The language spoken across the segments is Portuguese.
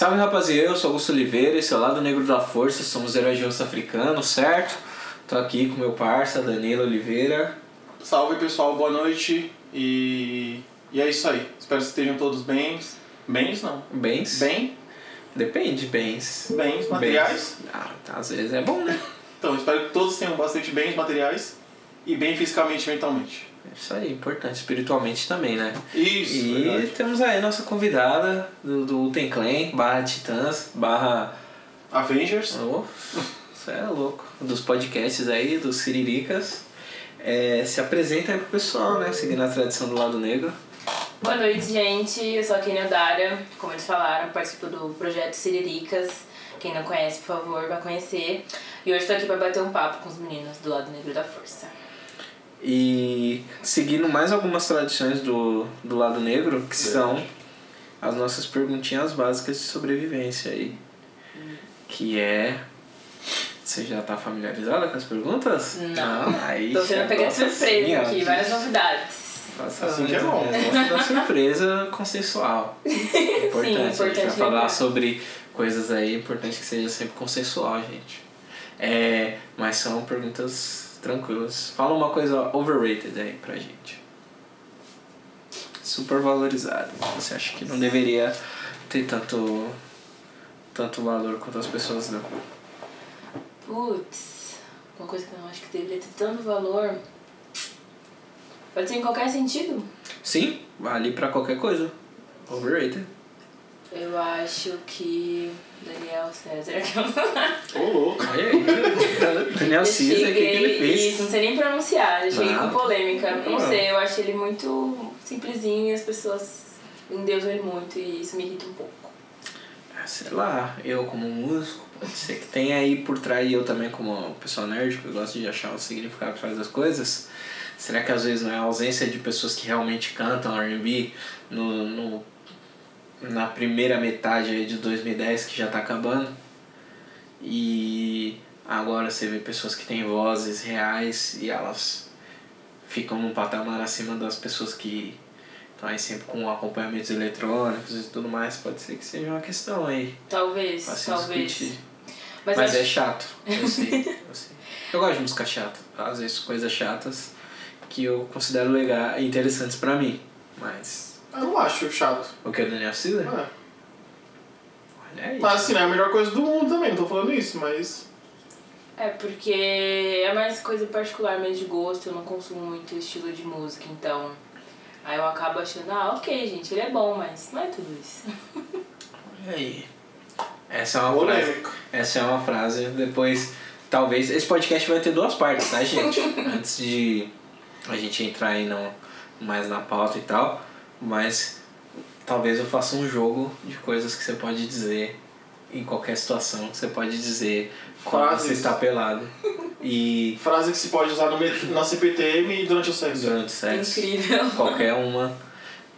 Salve rapaziada, eu sou Augusto Oliveira, esse é o Lado Negro da Força, somos heróis africano, certo? Tô aqui com meu parça, Danilo Oliveira. Salve pessoal, boa noite e, e é isso aí. Espero que estejam todos bens. Bens não. Bens? Bem? Depende, bens. Bens materiais. Bens. Ah, tá, às vezes é bom, né? Então, espero que todos tenham bastante bens materiais e bem fisicamente e mentalmente. Isso aí, importante, espiritualmente também, né? Isso, E verdade. temos aí a nossa convidada do, do Uten Clan, barra Titãs, barra... Avengers. Oh, você é louco. Dos podcasts aí, dos Siriricas. É, se apresenta aí pro pessoal, né? Seguindo a tradição do lado negro. Boa noite, gente. Eu sou a Kenia Odara. Como eles falaram, participo do projeto Siriricas. Quem não conhece, por favor, vai conhecer. E hoje estou aqui para bater um papo com os meninos do lado negro da força. E seguindo mais algumas tradições do, do lado negro, que são as nossas perguntinhas básicas de sobrevivência aí. Que é. Você já tá familiarizada com as perguntas? Não. aí Tô sendo pega de gosta surpresa ó, aqui, várias novidades. Faça Assim que é bom. Gosto da surpresa consensual. Importante. Sim, a gente vai importante falar lembrar. sobre coisas aí, importante que seja sempre consensual, gente. É, mas são perguntas tranquilas. Fala uma coisa overrated aí pra gente. Super valorizado. Você acha que não deveria ter tanto, tanto valor quanto as pessoas dão? Putz, uma coisa que eu acho que deveria ter tanto valor. Pode ser em qualquer sentido. Sim, vale pra qualquer coisa. Overrated. Eu acho que. Daniel César. Ô, louco. Olha aí. Daniel Cisa, o que, que ele fez? Isso, não sei nem pronunciar, eu cheguei Ah. com polêmica. Não Ah. sei, eu acho ele muito simplesinho e as pessoas endeusam ele muito e isso me irrita um pouco. Ah, sei lá, eu como músico, pode ser que tenha aí por trás, e eu também como pessoa nerd, que eu gosto de achar o significado por trás das coisas. Será que às vezes não é a ausência de pessoas que realmente cantam R&B no, no, na primeira metade aí de 2010 que já tá acabando? E agora você vê pessoas que têm vozes reais e elas ficam num patamar acima das pessoas que estão aí sempre com acompanhamentos eletrônicos e tudo mais. Pode ser que seja uma questão aí. Talvez, talvez. discutir. Mas, é chato, eu sei, eu sei. Eu gosto de música chata, às vezes coisas chatas que eu considero legal e interessantes pra mim. Mas. Eu não acho chato. O que é Daniel Cida? É. Olha aí. Mas assim, não é a melhor coisa do mundo também, não tô falando isso, mas. É porque é mais coisa particular mesmo de gosto, eu não consumo muito estilo de música, então. Aí eu acabo achando, ah, ok, gente, ele é bom, mas não é tudo isso. Olha aí. Essa é uma frase. Essa é uma frase. Depois, talvez. Esse podcast vai ter duas partes, tá, gente? Antes de a gente entrar aí no, mais na pauta e tal. Mas talvez eu faça um jogo de coisas que você pode dizer em qualquer situação. Você pode dizer quando você está pelado. E Frase que se pode usar no, na CPTM e durante o sexo. durante o sexo. Incrível. Qualquer uma.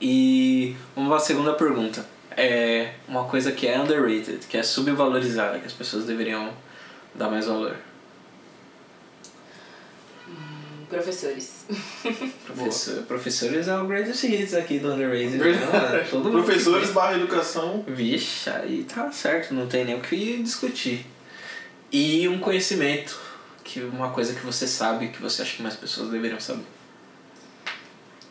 E uma segunda pergunta. É uma coisa que é underrated, que é subvalorizada, que as pessoas deveriam dar mais valor. Professores. Professor, professores é o greatest hits aqui do underrated. Né? Todo mundo Professores barra educação. Vixe, aí tá certo, não tem nem o que discutir. E um conhecimento, que uma coisa que você sabe, que você acha que mais pessoas deveriam saber.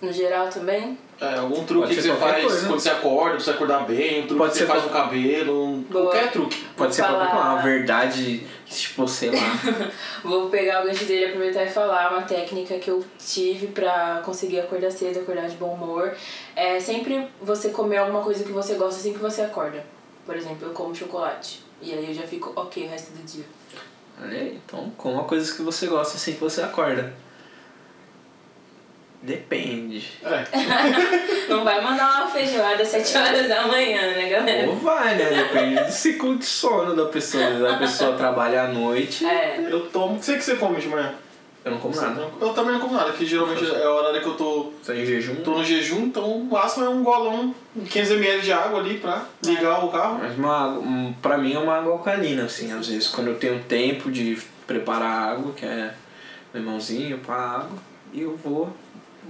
No geral também, É, algum truque Pode que ser você qualquer faz coisa. quando você acorda, pra você acordar bem, um truque Pode que ser você faz qual- no cabelo, um- qualquer truque. Pode ser Vou qualquer falar- uma verdade, tipo, sei lá. vou pegar o gancho dele e aproveitar e falar uma técnica que eu tive pra conseguir acordar cedo, acordar de bom humor. É sempre você comer alguma coisa que você gosta assim que você acorda. Por exemplo, eu como chocolate. E aí eu já fico ok o resto do dia. Olha aí, então coma coisas que você gosta assim que você acorda. Depende. É. Não vai mandar uma feijoada às 7 horas da manhã, né, galera? Ou vai, né? Depende do ciclo de sono da pessoa. Vezes A pessoa trabalha à noite. É. Eu tomo. O que você que você come de manhã? Eu não como nada. Eu também não como nada, que geralmente é o horário que eu tô, Tô em jejum. tô no jejum, então o máximo é um golão, 15ml de água ali pra ligar o carro. Mas uma, água- um, pra mim é uma água alcalina, assim, às vezes quando eu tenho tempo de preparar água, que é limãozinho pra água, e eu vou,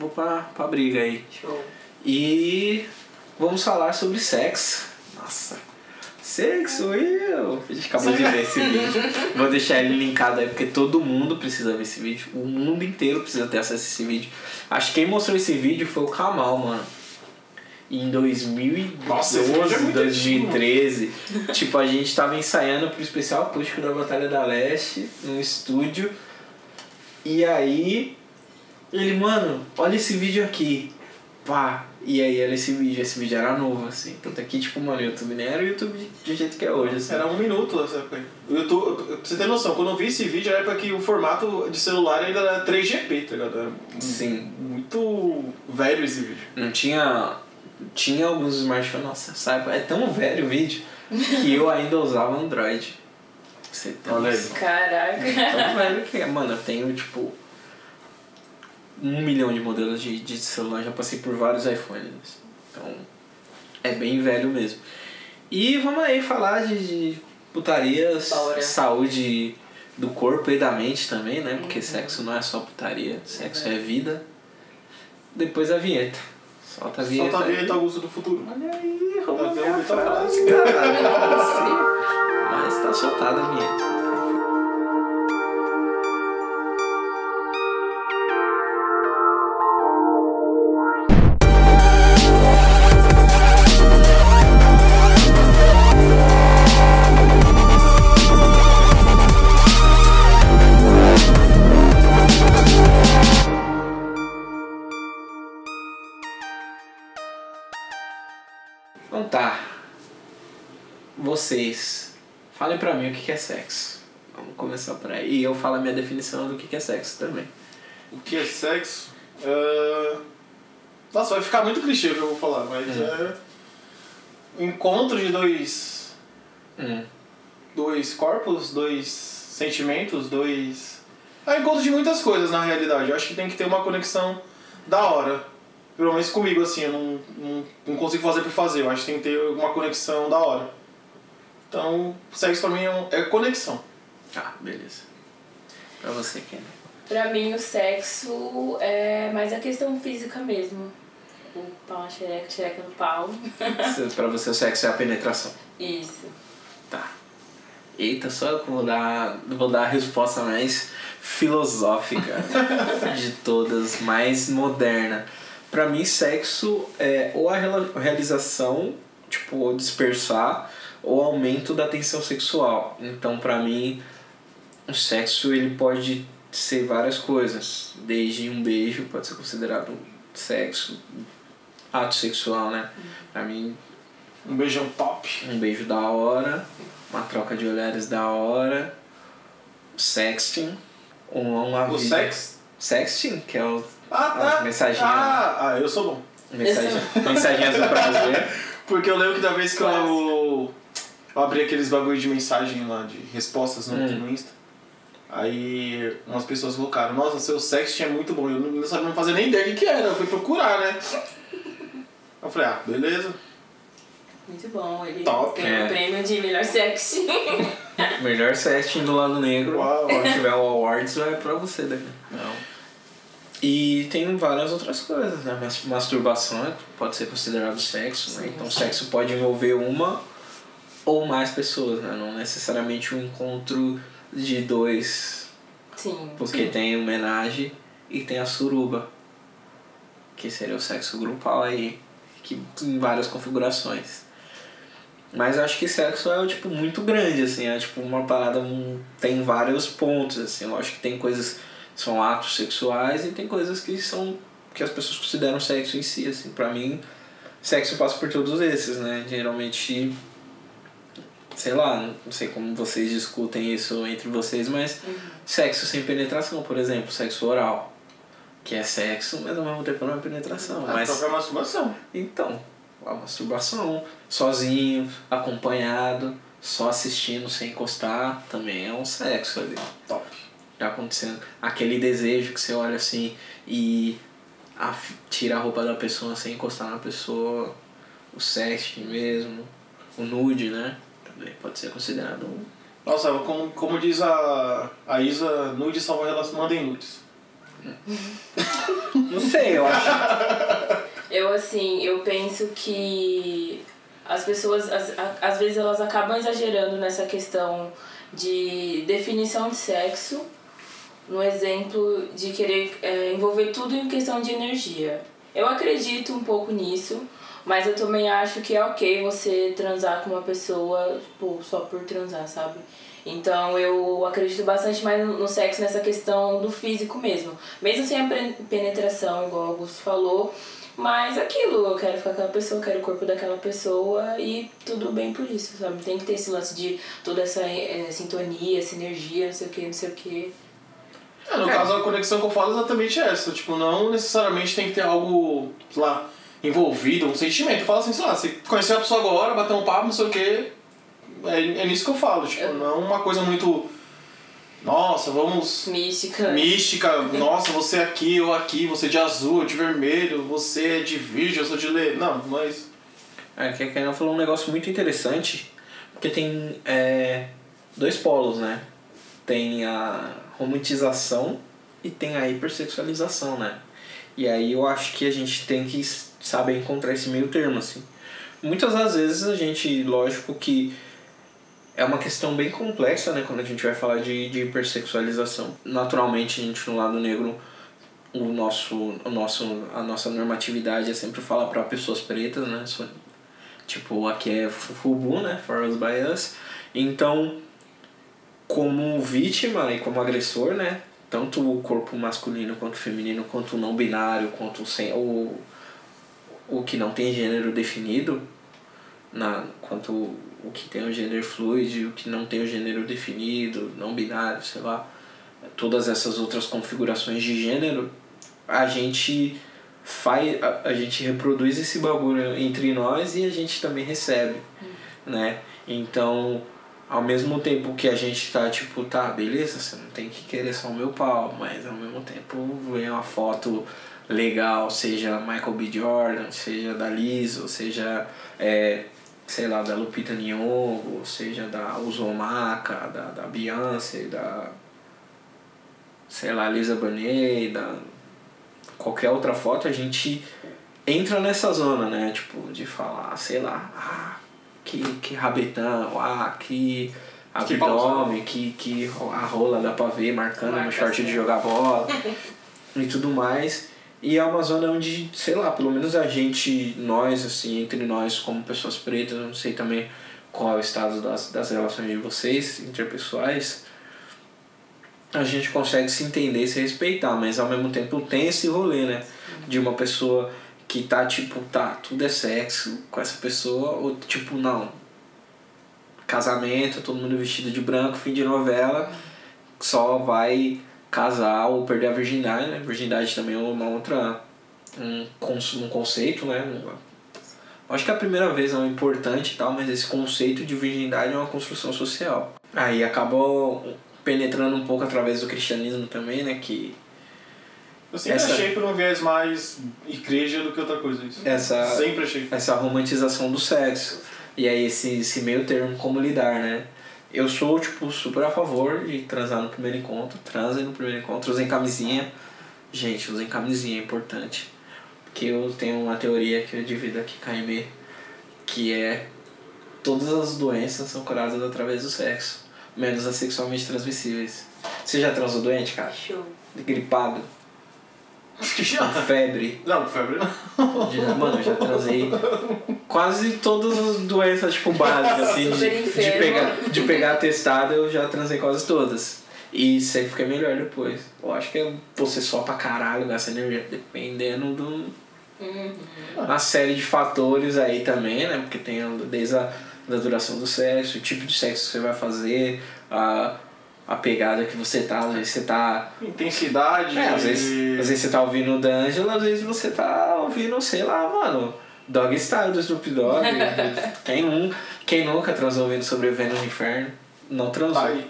vou pra, pra briga aí. Show. E vamos falar sobre sexo. Nossa, Sexo, eu! A gente acabou de ver esse vídeo. Vou deixar ele linkado aí, porque todo mundo precisa ver esse vídeo. O mundo inteiro precisa ter acesso a esse vídeo. Acho que quem mostrou esse vídeo foi o Kamal, mano. Em 2012, Nossa, é muito 2013. tipo, a gente tava ensaiando pro especial acústico da Batalha da Leste, num estúdio. E aí, ele, mano, olha esse vídeo aqui. Pá. E aí, olha esse vídeo. Esse vídeo era novo, assim. Tanto aqui, tipo, mano, o YouTube nem era o YouTube de, de jeito que é hoje, assim. Era um minuto essa. O YouTube, pra você ter noção, quando eu vi esse vídeo, era época que o formato de celular ainda era 3GP, tá ligado? Era Sim. muito velho esse vídeo. Não tinha. Tinha alguns smartphones. Nossa, sabe? É tão velho o vídeo que eu ainda usava Android. Você tem Olha aí. noção. Caraca. Tão velho que é. Mano, eu tenho, tipo. Um milhão de modelos de, de celular. Já passei por vários iPhones. Então. É bem velho mesmo. E vamos aí falar de, de putarias, Bora. saúde do corpo e da mente também, né? Porque sexo não é só putaria, sexo é vida. Depois a vinheta. Solta a vinheta. Solta a vinheta Augusto do futuro. Olha aí, roubou minha frase, cara. Sim. Mas tá soltada a vinheta. Vocês, falem pra mim o que é sexo. Vamos começar por aí. E eu falo a minha definição do que é sexo também. O que é sexo? É... Nossa, vai ficar muito clichê o que eu vou falar, mas é. Encontro de dois. Hum. dois corpos, dois sentimentos, dois. É encontro de muitas coisas na realidade. Eu acho que tem que ter uma conexão da hora. Pelo menos comigo, assim, eu não, não, não consigo fazer por fazer. Eu acho que tem que ter uma conexão da hora. Então, sexo pra mim é, um- é conexão. Ah, beleza. Pra você, Kenny. Pra mim, o sexo é mais a questão física mesmo. O pau na xereca, xereca no pau. Pra você o sexo é a penetração. Isso. Tá. Eita, só eu vou dar, vou dar a resposta mais filosófica de todas, mais moderna. Pra mim, sexo é ou a realização, tipo, ou dispersar, ou aumento da tensão sexual. Então, pra mim, o sexo ele pode ser várias coisas. Desde um beijo, pode ser considerado sexo, ato sexual, né? Pra mim, Um beijão top. um beijo da hora, uma troca de olhares da hora, sexting, uma, uma O vida- sex. Sexting, que é o Ah, Ah, tá. mensaginha. Ah, ah, eu sou bom. mensagem, mensagem azul pra ver. Porque eu lembro que da vez que eu. Eu abri aqueles bagulho de mensagem lá, de respostas no, Hum. no Insta, aí umas pessoas colocaram, nossa, seu sexting é muito bom. Eu não, não sabia não fazia nem ideia do que, que era, eu fui procurar, né? Eu falei, ah, beleza. Muito bom. Ele Top. tem É. o prêmio de melhor sexy. Melhor sexting do lado negro. Uau. Quando tiver o awards, vai pra você, Dani. Não. E tem várias outras coisas, né? Mas- Masturbação é- pode ser considerado sexo, né? Sim, Então sim. sexo pode envolver uma ou mais pessoas, né? Não necessariamente um encontro de dois, Sim. porque tem homenagem e tem a suruba, que seria o sexo grupal aí, que em várias configurações. Mas eu acho que sexo é tipo muito grande, assim, é tipo uma parada, um, tem vários pontos, assim, eu acho que tem coisas que são atos sexuais e tem coisas que são que as pessoas consideram sexo em si, assim, pra mim, sexo passa por todos esses, né? Geralmente, sei lá, não sei como vocês discutem isso entre vocês, mas sexo sem penetração, por exemplo, sexo oral, que é sexo, mas ao mesmo tempo não é penetração, A mas própria masturbação. então, a masturbação, sozinho, acompanhado, só assistindo sem encostar, também é um sexo ali. Top. Tá acontecendo. Aquele desejo que você olha assim e a- tira a roupa da pessoa sem encostar na pessoa, o sexting mesmo, o nude, né? Também pode ser considerado um. Nossa, como, como diz a, a Isa, nude salva relação, mandem nudes. Não sei, eu acho. Eu, assim, eu penso que as pessoas, às, às vezes, elas acabam exagerando nessa questão de definição de sexo, no exemplo de querer é, envolver tudo em questão de energia. Eu acredito um pouco nisso, mas eu também acho que é ok você transar com uma pessoa tipo, só por transar, sabe? Então eu acredito bastante mais no sexo nessa questão do físico mesmo. Mesmo sem a penetração, igual o Augusto falou. Mas aquilo, eu quero ficar com aquela pessoa, eu quero o corpo daquela pessoa e tudo bem por isso, sabe? Tem que ter esse lance de toda essa é, sintonia, essa energia, não sei o que, não sei o que. É, no é. caso, a conexão que eu falo é exatamente essa. Tipo, não necessariamente tem que ter algo, sei lá, envolvido, um sentimento. Eu falo assim, sei lá, você conheceu a pessoa agora, bateu um papo, não sei o que. É, é nisso que eu falo, tipo, é. não uma coisa muito. Nossa, vamos. Mística. Mística, nossa, você é aqui, eu aqui, você é de azul, eu de vermelho, você é de virgem, eu sou de lei. Não, mas. É, que a Kainan falou um negócio muito interessante, porque tem é, dois polos, né? Tem a romantização e tem a hipersexualização, né? E aí eu acho que a gente tem que saber encontrar esse meio termo, assim. Muitas das vezes a gente, lógico que é uma questão bem complexa, né, quando a gente vai falar de, de hipersexualização. Naturalmente, a gente no lado negro, o nosso, o nosso, a nossa normatividade é sempre falar para pessoas pretas, né, tipo, aqui é FUBU, né, For Us By Us. Então, como vítima e como agressor, né, tanto o corpo masculino quanto feminino, quanto o não binário, quanto sem, o, o que não tem gênero definido, na, quanto o que tem o gênero fluido, o que não tem o gênero definido, não binário, sei lá, todas essas outras configurações de gênero, a gente faz, a, a gente reproduz esse bagulho entre nós e a gente também recebe, né? Então, ao mesmo tempo que a gente tá tipo, tá, beleza, você não tem que querer só o meu pau, mas ao mesmo tempo vem uma foto legal, seja Michael B. Jordan, seja da Liz, seja, é, sei lá, da Lupita Nyong'o, seja, da Uzumaka, da, da Beyoncé, da, sei lá, Lisa Bonet, da qualquer outra foto, a gente entra nessa zona, né, tipo, de falar, sei lá, ah, que, que rabetão, ah, que abdômen, que, que a rola dá pra ver marcando Marca no short de jogar bola e tudo mais. E é uma zona onde, sei lá, pelo menos a gente, nós, assim, entre nós como pessoas pretas, eu não sei também qual é o estado das, das relações de vocês, interpessoais, a gente consegue se entender e se respeitar, mas ao mesmo tempo tem esse rolê, né? De uma pessoa que tá tipo, tá, tudo é sexo com essa pessoa, ou tipo, não. Casamento, todo mundo vestido de branco, fim de novela, só vai casar ou perder a virgindade, né? Virgindade também é uma outra. um, um conceito, né? Acho que a primeira vez não é importante e tal, mas esse conceito de virgindade é uma construção social. Aí acabou penetrando um pouco através do cristianismo também, né? Que eu sempre essa, achei por um viés mais igreja do que outra coisa isso. Essa, sempre achei. Essa romantização do sexo. E aí esse, esse meio termo como lidar, né? Eu sou, tipo, super a favor de transar no primeiro encontro. Transem no primeiro encontro, usem camisinha. Gente, usem camisinha, é importante. Porque eu tenho uma teoria que eu divido aqui com a Aimee, que é todas as doenças são curadas através do sexo, menos as sexualmente transmissíveis. Você já transou doente, cara? Show. Gripado? Com febre. Não, febre não. Já, mano, eu já transei quase todas as doenças, tipo, básicas, assim, de, de, pegar, de pegar testado, eu já transei quase todas. E sempre fiquei melhor depois. Eu acho que é você só pra caralho gasta energia, dependendo do. Uhum. Uma série de fatores aí também, né? Porque tem desde a da duração do sexo, o tipo de sexo que você vai fazer, a a pegada que você tá, às vezes você tá. Intensidade. É, às vezes, às vezes você tá ouvindo o D'Angelo, às vezes você tá ouvindo, sei lá, mano, Dog Style do Snoop Dogg. quem, nunca, quem nunca transou ouvindo Sobrevivendo no Inferno? Não transou. Ai.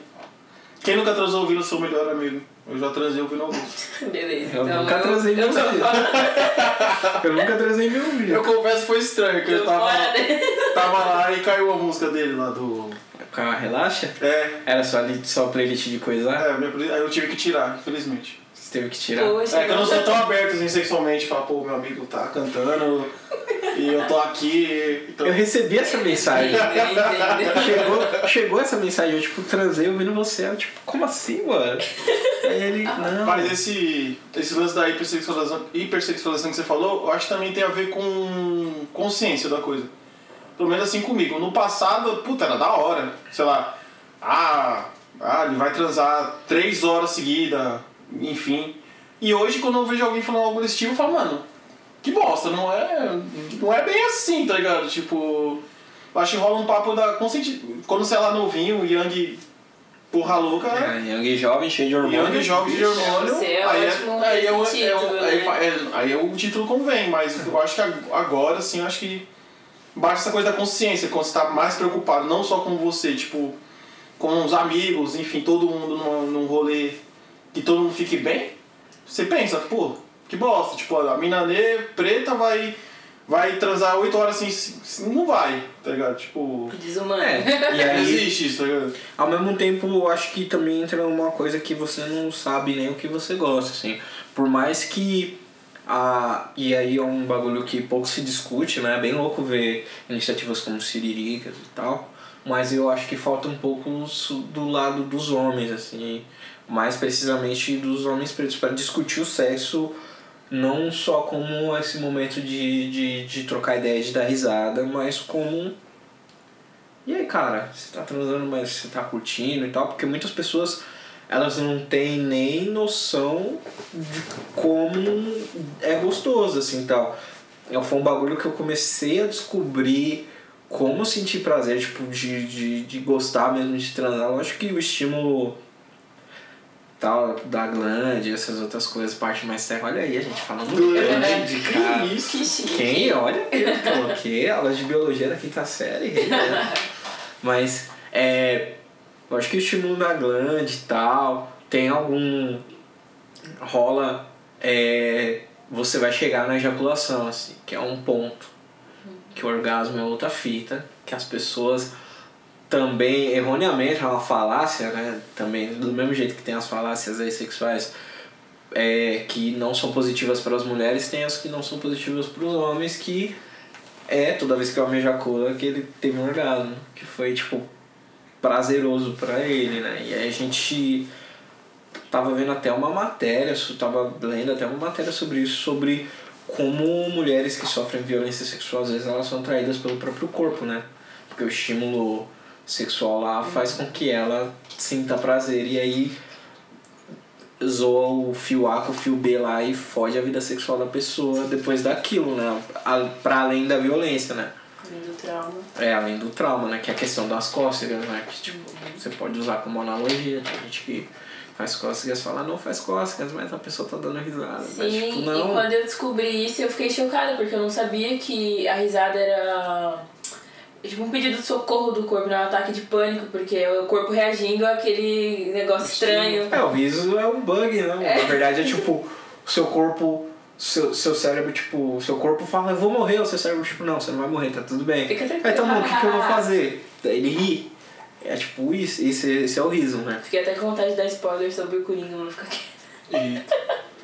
Quem nunca transou ouvindo seu melhor amigo? Eu já transei ouvindo alguns. Beleza. Eu então nunca eu... transei meu ouvido. eu nunca transei meu ouvido. Eu confesso que foi estranho, que eu tava, tava lá e caiu a música dele lá do a relaxa? É. Era só, ali, só playlist de coisa? É, aí eu tive que tirar, infelizmente. Você teve que tirar? Poxa, é que eu não sou tão aberto assim, sexualmente, falar, pô, meu amigo tá cantando. e eu tô aqui. Então... Eu recebi essa mensagem. Chegou, chegou essa mensagem, eu tipo, transei ouvindo você. Eu, tipo, como assim, mano? Aí ele, não. Mas esse, esse lance da hipersexualização, hipersexualização que você falou, eu acho que também tem a ver com consciência da coisa. Pelo menos assim comigo. No passado, puta, era da hora. Sei lá, ah, ah ele vai transar três horas seguidas, enfim. E hoje, quando eu vejo alguém falando algo desse tipo, eu falo, mano, que bosta, não é, não é bem assim, tá ligado? Tipo, eu acho que rola um papo da. Quando você é lá novinho, o Yang porra louca, né? É, Young jovem, cheio de hormônio. Young jovem de hormônio. Você é aí, ótimo aí, é, é o- título, aí, né? é- aí o título convém, mas eu acho que ag- agora, assim, eu acho que bate essa coisa da consciência, quando você tá mais preocupado, não só com você, tipo, com os amigos, enfim, todo mundo num, num rolê que todo mundo fique bem, você pensa, pô, que bosta, tipo, a mina preta vai, vai transar 8 horas assim, não vai, tá ligado? Tipo, Desumano. É, e aí, existe isso, tá ligado? ao mesmo tempo, eu acho que também entra uma coisa que você não sabe nem o que você gosta, assim. Por mais que a e aí é um bagulho que pouco se discute, né? É bem louco ver iniciativas como Siriricas e tal. Mas eu acho que falta um pouco do lado dos homens, assim. Mais precisamente dos homens pretos, para discutir o sexo não só como esse momento de, de, de trocar ideia, de dar risada, mas como e aí, cara, você tá transando, mas você tá curtindo e tal, porque muitas pessoas elas não têm nem noção de como é gostoso, assim, tal. É, Foi um bagulho que eu comecei a descobrir como sentir prazer, tipo, de, de, de gostar mesmo de transar. Lógico que o estímulo tal, da glande, essas outras coisas, parte mais técnica. Olha aí, a gente falando glande, cara. Que isso? Que. Quem? Olha, eu coloquei aulas de biologia da quinta série. né? Mas, é. Acho que o estímulo da glande e tal, tem algum. rola. É, você vai chegar na ejaculação, assim, que é um ponto. Que o orgasmo é outra fita, que as pessoas também, erroneamente, é uma falácia, né? Também, do mesmo jeito que tem as falácias aí sexuais é, que não são positivas para as mulheres, tem as que não são positivas para os homens, que é toda vez que o homem ejacula que ele teve um orgasmo, que foi tipo prazeroso para ele, né? E aí a gente tava vendo até uma matéria, tava lendo até uma matéria sobre isso, sobre como mulheres que sofrem violência sexual às vezes elas são atraídas pelo próprio corpo, né? Porque o estímulo sexual lá faz com que ela sinta prazer e aí zoa o fio A com o fio B lá e fode a vida sexual da pessoa depois daquilo, né? A- Pra além da violência, né? Além do trauma. É, além do trauma, né? Que é a questão das cócegas, né? Que tipo, você pode usar como analogia. Tem gente que faz cócegas e fala, não faz cócegas, mas a pessoa tá dando risada. mas Sim, tipo, e não. quando eu descobri isso, eu fiquei chocada, porque eu não sabia que a risada era tipo um pedido de socorro do corpo, não é um ataque de pânico, porque é o corpo reagindo àquele negócio estranho. É, o riso é um bug, né? Na verdade é tipo, o seu corpo. Seu, seu cérebro, tipo, seu corpo fala, eu vou morrer, o seu cérebro, tipo, não, você não vai morrer, tá tudo bem. Fica tranquilo. Aí, então, bom, o que, que eu vou fazer? Daí ele ri. É tipo isso, esse, esse é o riso, né? Fiquei até com vontade de dar spoiler sobre o Coringa, não ficar quieto. E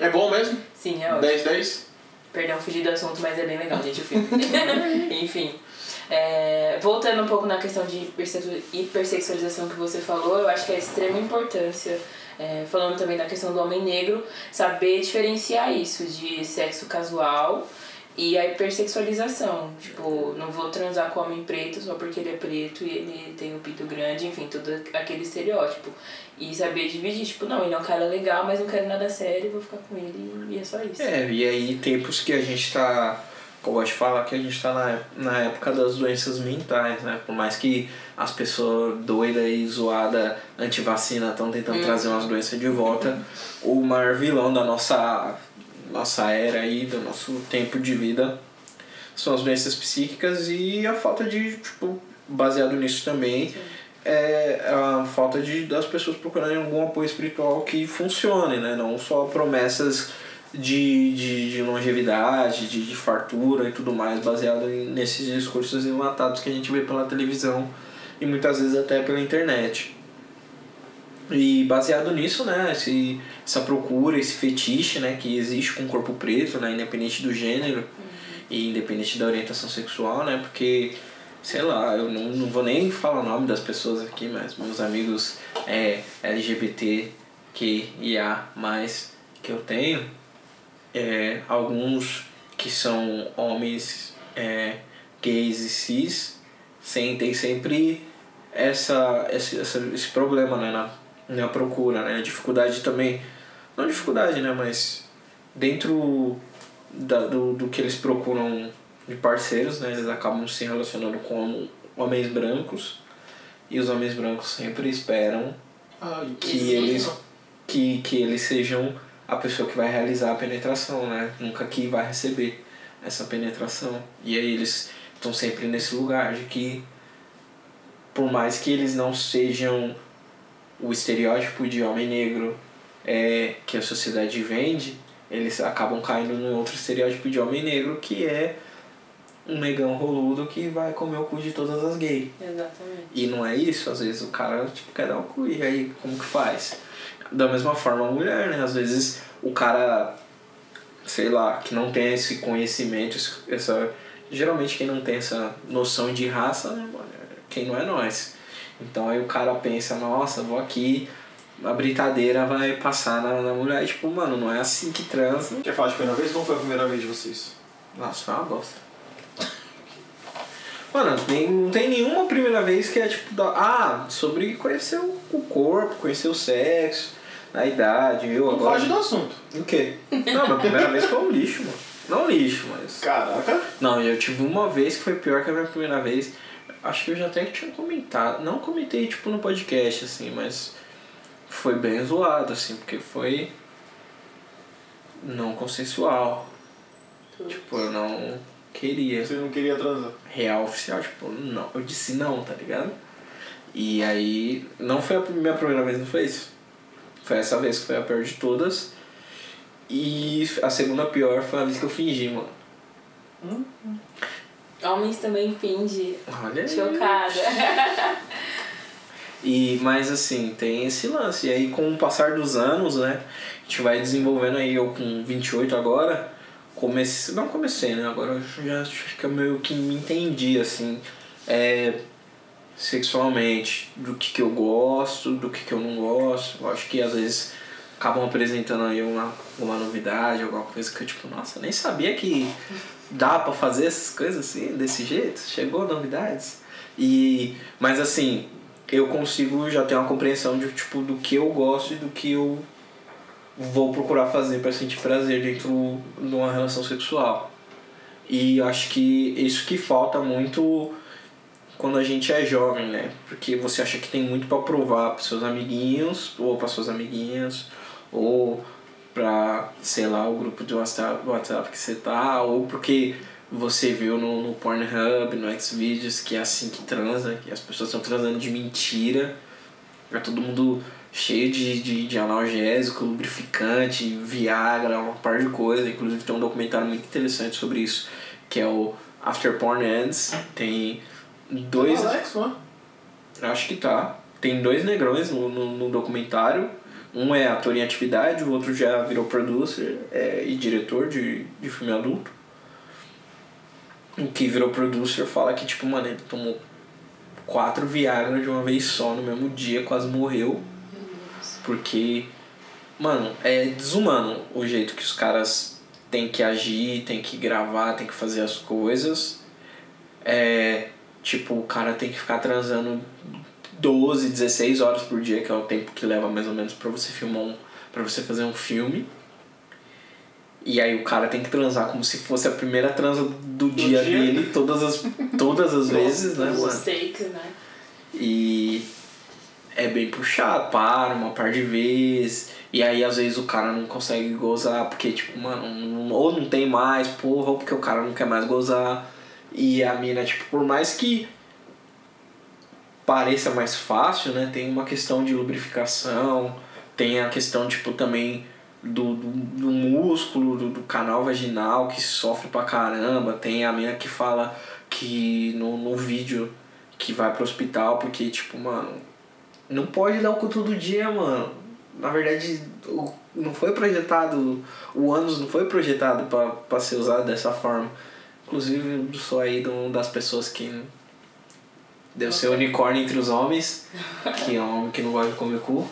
é bom mesmo? Sim, é ótimo. 10, 10? Perdão, fugi do assunto, mas é bem legal, gente, o filme. Enfim. é, voltando um pouco na questão de hipersexu- hipersexualização que você falou, eu acho que é de extrema importância, é, falando também da questão do homem negro, saber diferenciar isso de sexo casual e a hipersexualização. Tipo, não vou transar com homem preto só porque ele é preto e ele tem o pinto grande, enfim, todo aquele estereótipo. E saber dividir, tipo, não, ele é um cara legal, mas não quero nada sério, vou ficar com ele e é só isso. É, e aí tempos que a gente tá. Eu gosto de falar que a gente tá na, na época das doenças mentais, né? Por mais que as pessoas doidas e zoadas anti-vacina estão tentando trazer umas doenças de volta, o maior vilão da nossa, nossa era aí, do nosso tempo de vida, são as doenças psíquicas e a falta de, tipo, baseado nisso também, é a falta de das pessoas procurarem algum apoio espiritual que funcione, né? Não só promessas de, de, de longevidade, de, de fartura e tudo mais, baseado em, nesses discursos enlatados que a gente vê pela televisão e muitas vezes até pela internet. E baseado nisso, né, esse, essa procura, esse fetiche, né, que existe com o corpo preto, né, independente do gênero, E independente da orientação sexual, né? Porque, sei lá, eu não, não vou nem falar o nome das pessoas aqui, mas meus amigos é, LGBT, que IA, mais que eu tenho, é, alguns que são homens é, gays e cis, sentem sempre essa, esse, essa, esse problema né, na, na procura, né? Dificuldade também, não dificuldade, né? Mas dentro da, do, do que eles procuram de parceiros, né? Eles acabam se relacionando com homens brancos e os homens brancos sempre esperam Ah, que eles que, que eles sejam a pessoa que vai realizar a penetração, né? Nunca que vai receber essa penetração. E aí eles estão sempre nesse lugar de que por mais que eles não sejam o estereótipo de homem negro é, que a sociedade vende, eles acabam caindo no outro estereótipo de homem negro que é um negão roludo que vai comer o cu de todas as gays. Exatamente. E não é isso, às vezes o cara tipo, quer dar o cu, e aí como que faz? Da mesma forma a mulher, né? Às vezes o cara, sei lá, que não tem esse conhecimento, essa. Geralmente quem não tem essa noção de raça, né, mano? Quem não é nós. Então aí o cara pensa, nossa, vou aqui, a britadeira vai passar na, na mulher. E, tipo, mano, não é assim que transa. Quer falar de primeira vez? Como foi a primeira vez de vocês? Nossa, foi uma bosta. Mano, nem, não tem nenhuma primeira vez que é tipo. Da, ah, sobre conhecer o, o corpo, conhecer o sexo, a idade, eu agora. foge do assunto. O quê? Não, minha primeira vez foi um lixo, mano. Não lixo, mas. Caraca. Não, eu tive uma vez que foi pior que a minha primeira vez. Acho que eu já até tinha comentado. Não comentei, tipo, no podcast, assim, mas foi bem zoado, assim, porque foi não consensual. Tipo, eu não queria. Você não queria transar. Real oficial, tipo, não. Eu disse não, tá ligado? E aí, não foi a minha primeira vez, não foi isso? Foi essa vez que foi a pior de todas. E a segunda pior foi a vez que eu fingi, mano. Homens também fingem. Olha aí. Chocada. E, mas assim, tem esse lance. E aí com o passar dos anos, né? A gente vai desenvolvendo aí, eu com 28 agora, comecei. Não comecei, né? Agora eu já acho que eu meio que me entendi, assim. É, sexualmente, do que, que eu gosto, do que, que eu não gosto. Eu acho que às vezes acabam apresentando aí uma, uma novidade, alguma coisa que eu tipo, nossa, nem sabia que dá pra fazer essas coisas assim, desse jeito. Chegou novidades. E, mas assim, eu consigo já ter uma compreensão de tipo do que eu gosto e do que eu vou procurar fazer para sentir prazer dentro de uma relação sexual. E acho que isso que falta muito quando a gente é jovem, né? Porque você acha que tem muito para provar para seus amiguinhos ou para suas amiguinhas ou para, sei lá, o grupo de WhatsApp, do WhatsApp que você tá, ou porque você viu no, no Pornhub, no Xvideos, que é assim que transa, que as pessoas estão transando de mentira. É todo mundo cheio de, de, de analgésico, lubrificante, Viagra, uma par de coisa. Inclusive tem um documentário muito interessante sobre isso, que é o After Porn Ends. Tem dois. Tá Alex, não é? Acho que tá. Tem dois negrões no, no, no documentário. Um é ator em atividade, o outro já virou producer é, e diretor de, de filme adulto. O que virou producer fala que, tipo, mano, ele tomou quatro Viagra de uma vez só no mesmo dia, quase morreu. Porque, mano, é desumano o jeito que os caras têm que agir, têm que gravar, têm que fazer as coisas. É, tipo, o cara tem que ficar transando 12, 16 horas por dia, que é o tempo que leva mais ou menos pra você filmar um, para você fazer um filme. E aí o cara tem que transar como se fosse a primeira transa do, dia, dia. dele, todas as, todas as vezes, né, mano? takes, né? E é bem puxado, para uma par de vezes. E aí às vezes o cara não consegue gozar porque, tipo, mano, não- ou não tem mais, porra, ou porque o cara não quer mais gozar. E a mina, tipo, por mais que pareça mais fácil, né? Tem uma questão de lubrificação, tem a questão, tipo, também do, do, do músculo, do, do canal vaginal que sofre pra caramba. Tem a mina que fala que no, no vídeo que vai pro hospital porque, tipo, mano, não pode dar o cu todo dia, mano. Na verdade, não foi projetado, o ânus não foi projetado pra ser usado dessa forma. Inclusive, eu sou aí de uma das pessoas que. Deve ser unicórnio entre os homens, que é um homem que não gosta de comer cu.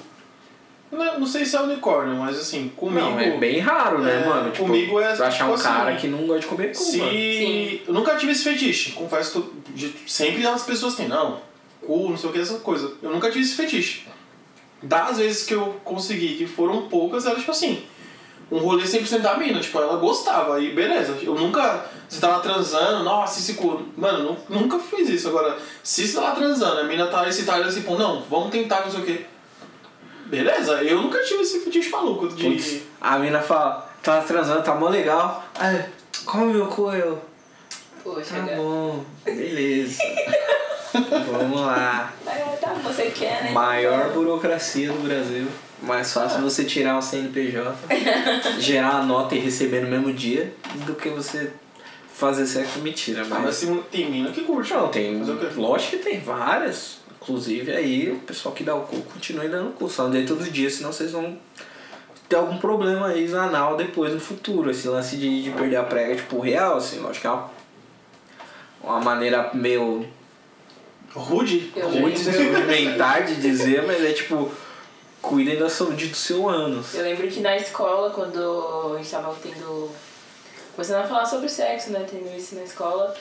Não, não sei se é unicórnio, mas assim, comigo. Não, é bem raro, né, É, mano? Tipo, comigo é, tu achar tipo um assim, cara que não gosta de comer cu, Se. mano. Sim. Eu nunca tive esse fetiche. Confesso que de- sempre as pessoas têm, não, cu, não sei o que, essa coisa. Eu nunca tive esse fetiche. Das vezes que eu consegui, que foram poucas, era tipo assim. Um rolê 100% da mina, tipo, ela gostava, aí beleza. Eu nunca. Você tava transando, nossa, esse cu. Mano, nu- nunca fiz isso. Agora, se você tava transando, a mina tá excitada assim, pô, não, vamos tentar, não sei o que. Beleza, eu nunca tive esse fetiche maluco de. Putz, a mina fala, tá transando, tá mó legal. Ai, come meu cu, eu. Poxa, Tá cara. bom, beleza. Vamos lá. Ah, tá, você quer, né? Maior burocracia do Brasil. Mais fácil você tirar um CNPJ, gerar a nota e receber no mesmo dia do que você fazer sexo mentira. Ah, mas Mas se tem mina que curte. não, tem. Fazer o quê? Lógico que tem várias. Inclusive aí o pessoal que dá o cu continue dando cu. Só não dê todo dia, senão vocês vão ter algum problema aí anal depois no futuro. Esse lance de, de perder a prega, tipo, real, assim, lógico que é uma, uma maneira meio Rude? Eu ruim de lembro. rudimentar de dizer, mas é tipo, cuidem da saúde do seu ânus. Eu lembro que na escola, quando a gente tava tendo. começando a falar sobre sexo, né? Tendo isso na escola.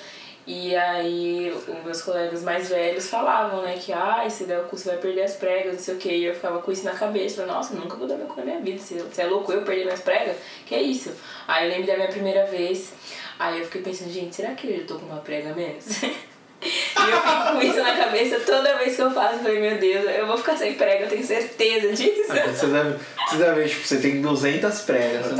E aí os meus colegas mais velhos falavam, né, que ah, se der o cu você vai perder as pregas, não sei o que. E eu ficava com isso na cabeça, falei, nossa, nunca vou dar meu cu na minha vida. Se você é louco eu perder minhas pregas? Que é isso? Aí eu lembro da minha primeira vez, aí eu fiquei pensando, gente, será que eu tô com uma prega menos? E eu fico com isso na cabeça toda vez que eu faço. Eu falei, meu Deus, eu vou ficar sem prega, eu tenho certeza disso. Você deve, você deve ver, tipo, você tem 200 pregas. Tá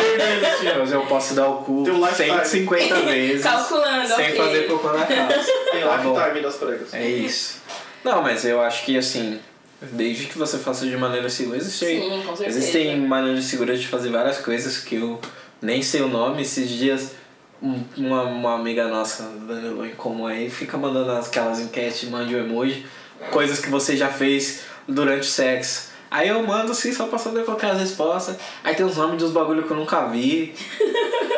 perdendo. Mas eu posso dar o cu Teu lifetime. 150 vezes. Calculando, sem ok. fazer cocô na casa. Tem Tá lifetime das pregas. É isso. Não, mas eu acho que assim, desde que você faça de maneira segura, existem, Sim, com certeza. existem maneiras seguras de fazer várias coisas que eu nem sei o nome. Esses dias, uma, uma amiga nossa, Danilo, em comum aí, fica mandando aquelas enquetes, mande um emoji, coisas que você já fez durante o sexo. Aí eu mando assim, só pra saber qual que é as respostas. Aí tem os nomes dos bagulho que eu nunca vi.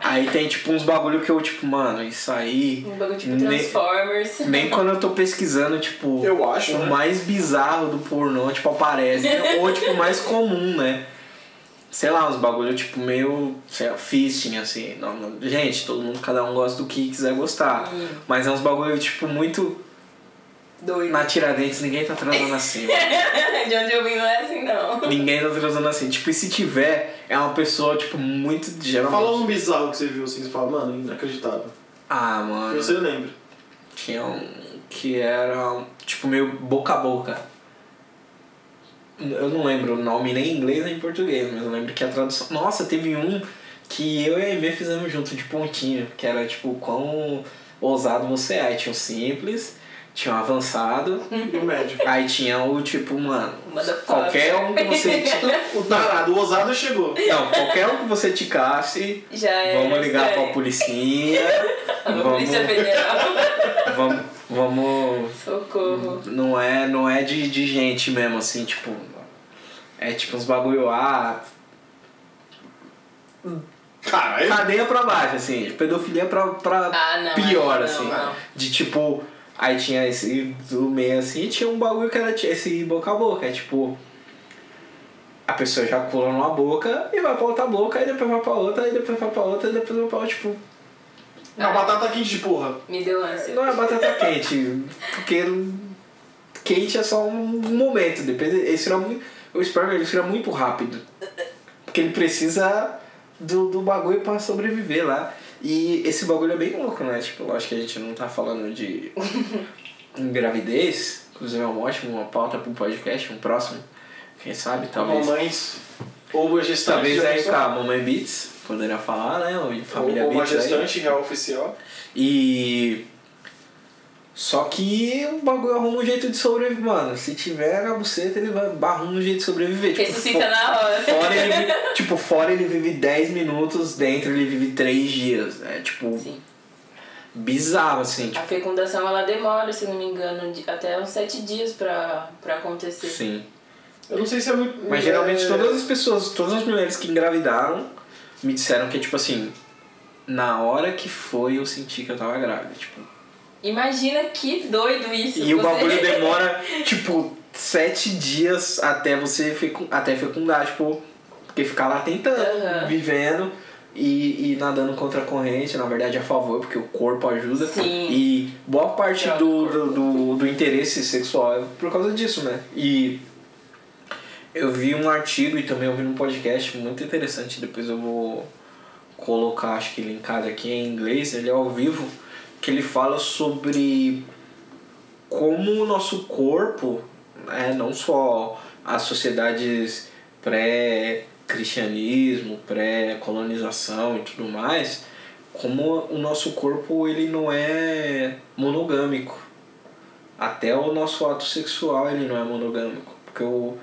Aí tem tipo uns bagulho que eu, tipo, mano, isso aí. Um bagulho tipo nem- Transformers. nem quando eu tô pesquisando, tipo, Eu acho, o né? mais bizarro do pornô, tipo, aparece. ou, tipo, o mais comum, né? Sei lá, uns bagulho, tipo, meio, sei lá, fisting, assim. Não, não- gente, todo mundo, cada um gosta do que quiser gostar. Sim. Mas é uns bagulho, tipo, muito Doido. na Tiradentes, ninguém tá transando assim. De onde eu vim não é assim, não. ninguém tá transando assim. Tipo, e se tiver, é uma pessoa, tipo, muito, geralmente... Fala um bizarro que você viu assim, você fala, mano, inacreditável. Ah, Que mano... você lembra. Tinha um que era tipo meio boca a boca. Eu não lembro o nome nem em inglês nem em português, mas eu lembro que a tradução. Nossa, teve um que eu e a Ivê fizemos junto de pontinho, que era tipo quão ousado você é. Aí Tinha o simples, tinha o avançado, E o médico. aí tinha o tipo, mano, qualquer um que você. O tarado, o ousado chegou. Não, qualquer um que você ticasse, Já é. vamos ligar pra estranho. policinha. A vamos, Polícia Federal. vamos, vamos Socorro. Não é, não é de, de gente mesmo, assim, tipo. É tipo uns bagulho, ah, Caralho. cadeia pra baixo, assim, pedofilia pra, pra Ah, não, pior, não, assim. não. De tipo, aí tinha esse do meio assim, e tinha um bagulho que era esse boca a boca, é tipo. A pessoa ejacula numa boca e vai pra outra boca, aí depois vai pra outra, aí depois vai pra outra, e depois vai pra outra, tipo. Uma batata quente de porra. Me deu ânsia. Não é batata quente, porque quente é só um momento, depende. Ele esfria muito, o esperma ele esfria muito rápido. Porque ele precisa do, do bagulho pra sobreviver lá. E esse bagulho é bem louco, né? Tipo, acho que a gente não tá falando de gravidez, inclusive é um ótimo, uma pauta pro podcast, um próximo. Quem sabe, talvez. Mamães. Ou a gestante. Talvez aí com a Mamãe Beats, poderia falar, né? Ou Família Ou uma Beats. aí. gestante real oficial. E. Só que o bagulho arruma um jeito de sobreviver, mano. Se tiver na buceta, ele vai arruma um jeito de sobreviver. Tipo, Ressuscita fo- na hora. Fora ele, tipo, fora ele vive 10 minutos, dentro ele vive 3 dias. É tipo, Sim. bizarro, assim. A Tipo, fecundação ela demora, se não me engano, de- até uns sete dias pra, pra acontecer. sim. Eu não sei se é muito. Mas geralmente é... todas as pessoas, todas as mulheres que engravidaram me disseram que, tipo assim, na hora que foi eu senti que eu tava grávida, tipo. Imagina que doido isso. E o você- bagulho demora, tipo, sete dias até você fecu- até fecundar, tipo, porque ficar lá tentando, Aham. vivendo e, e nadando contra a corrente, na verdade a favor, porque o corpo ajuda. Sim. E boa parte do, o do, do, do interesse sexual é por causa disso, né? E eu vi um artigo e também ouvi um podcast muito interessante, depois eu vou colocar, acho que linkado aqui em inglês, ele é ao vivo, que ele fala sobre como o nosso corpo, né, não só as sociedades pré-cristianismo, pré-colonização e tudo mais, como o nosso corpo ele não é monogâmico. Até o nosso ato sexual ele não é monogâmico. Porque o,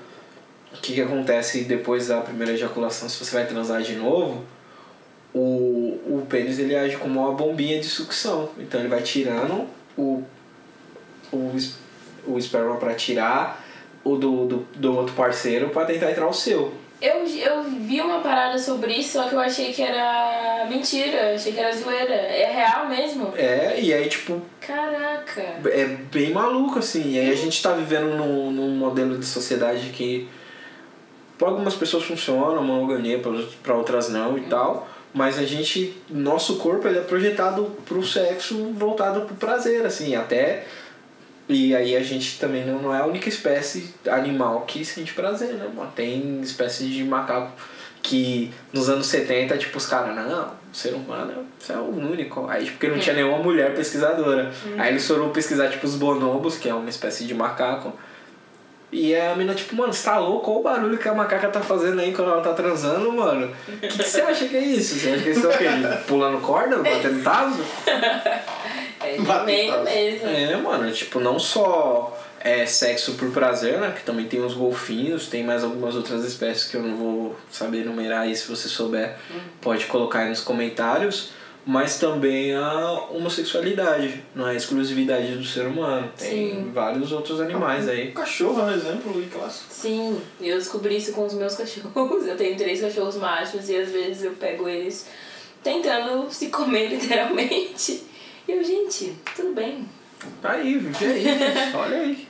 o que, que acontece depois da primeira ejaculação, se você vai transar de novo, o, pênis ele age como uma bombinha de sucção. Então ele vai tirando o, o, o esperma para tirar o do, do, do outro parceiro para tentar entrar o seu. Eu, eu vi uma parada sobre isso, só que eu achei que era mentira, achei que era zoeira. É real mesmo? É, e aí tipo, Caraca. é bem maluco assim. E aí a gente tá vivendo num, num modelo de sociedade que para algumas pessoas funciona, monogamia, para outras não e tal. Mas a gente, nosso corpo ele é projetado pro sexo voltado pro prazer, assim, até. E aí a gente também não, não é a única espécie animal que sente prazer, né, mano? Tem espécies de macaco que nos anos 70, tipo, os caras, não, o ser humano é é o único. Aí, porque não tinha nenhuma mulher pesquisadora. Aí eles foram pesquisar, tipo, os bonobos, que é uma espécie de macaco. E a mina, tipo, mano, você tá louco? Qual o barulho que a macaca tá fazendo aí quando ela tá transando, mano? O que, que você acha que é isso? Você acha que eles estão o quê? Pulando corda? Batendo taso? É meio mesmo. É, mano, tipo, não só é sexo por prazer, né? Que também tem os golfinhos, tem mais algumas outras espécies que eu não vou saber enumerar aí, se você souber, pode colocar aí nos comentários. Mas também a homossexualidade, não é exclusividade do ser humano. Tem Sim. vários outros animais aí. O cachorro é um exemplo clássico. Sim, eu descobri isso com os meus cachorros. Eu tenho três cachorros machos e às vezes eu pego eles tentando se comer literalmente. E eu, gente, tudo bem. Tá aí, vive aí, gente. Olha aí.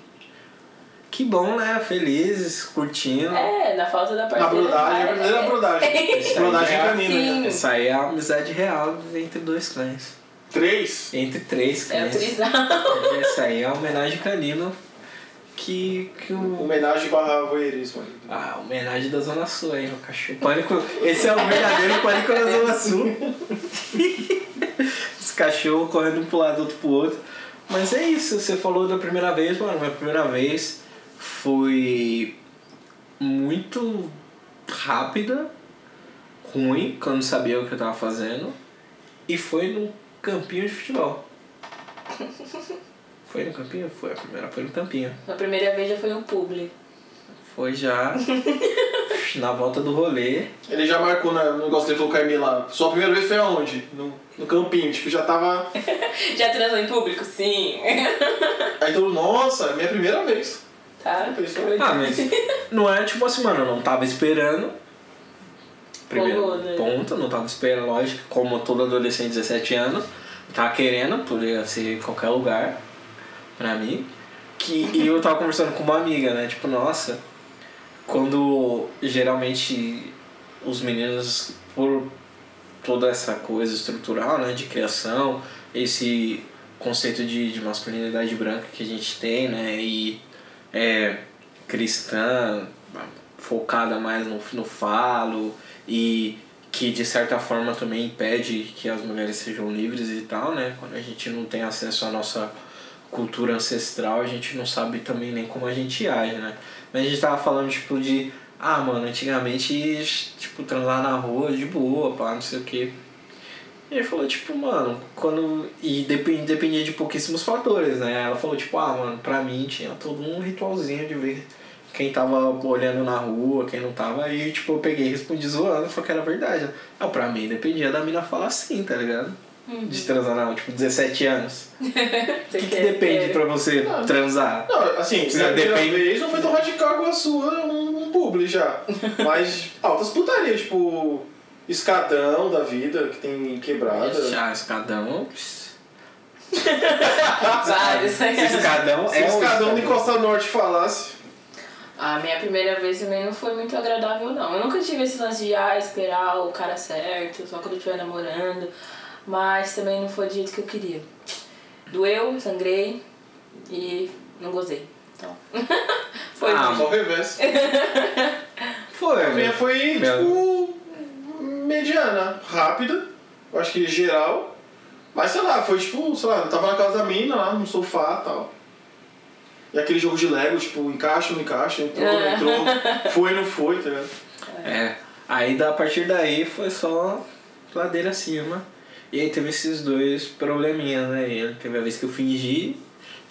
Que bom, né? Felizes, curtindo. É, na falta da Na parceira. brodagem, a verdadeira brodagem. Isso aí Brodagem é- canina. Né? Essa aí é a amizade real entre dois cães. Três. Entre três É o cães. trisal. Essa aí é a homenagem canina que, que o. Homenagem barra voyeurismo. ali. A homenagem da Zona Sul aí, o cachorro. Pânico, esse é o verdadeiro pânico da Zona Sul. Os cachorros correndo um pro lado, outro pro outro. Mas é isso, você falou da primeira vez, mano. Minha primeira vez foi muito rápida, ruim, que eu não sabia o que eu tava fazendo. E foi num campinho de futebol. Foi no campinho? Foi, a primeira foi no campinho. Na primeira vez já foi um publi. Foi já na volta do rolê. Ele já marcou na- no negócio que ele falou com a lá. Sua primeira vez foi aonde? No, no campinho, tipo, já tava. Já transou em público? Sim. Aí todo mundo, nossa, é minha primeira vez. Tá? Pensou? Ah, mas não é tipo assim, mano, eu não tava esperando. Primeiro Rolou, né? ponto, não tava esperando, lógico, como todo adolescente de 17 anos, tava querendo, poderia ser em qualquer lugar, pra mim. Que, e eu tava conversando com uma amiga, né? Tipo, nossa, quando geralmente os meninos, por toda essa coisa estrutural, né, de criação, esse conceito de, de masculinidade branca que a gente tem, né, e é, cristã, focada mais no, no falo e que de certa forma também impede que as mulheres sejam livres e tal, né? Quando a gente não tem acesso à nossa cultura ancestral, a gente não sabe também nem como a gente age, né? Mas a gente tava falando, tipo, de... Ah, mano, antigamente, tipo, transar na rua de boa, pá, não sei o quê. E ele falou, tipo, mano, quando. E depend, dependia de pouquíssimos fatores, né? Ela falou, tipo, ah, mano, pra mim tinha todo um ritualzinho de ver quem tava olhando na rua, quem não tava. Aí, tipo, eu peguei e respondi zoando, falou que era verdade. né? Ah, pra mim dependia da mina falar assim, tá ligado? De transar, não, tipo, 17 anos. O que, que depende pra você Não. transar? Não, assim, primeira depende- vez não foi tão radical com a sua, um, um publi já. Mas altas putarias, tipo. Escadão da vida, que tem quebrada. Já, escadão. Vários. escadão Se é o escadão do Costa Norte falasse. A minha primeira vez também não foi muito agradável, não. Eu nunca tive esse lance de ah, esperar o cara certo, só quando eu estiver namorando. Mas também não foi do jeito que eu queria. Doeu, sangrei e não gozei. Então. foi Ah. Só o revés. Foi, A minha foi, Meu. tipo, mediana, rápida, eu acho que geral. Mas sei lá, foi tipo, sei lá, eu tava na casa da mina lá, no sofá e tal. E aquele jogo de Lego, tipo, encaixa, não encaixa, entrou, não É. entrou, foi, não foi, tá ligado? É. Aí da, a partir daí foi só ladeira acima. E aí teve esses dois probleminhas, né? Ele teve a vez que eu fingi,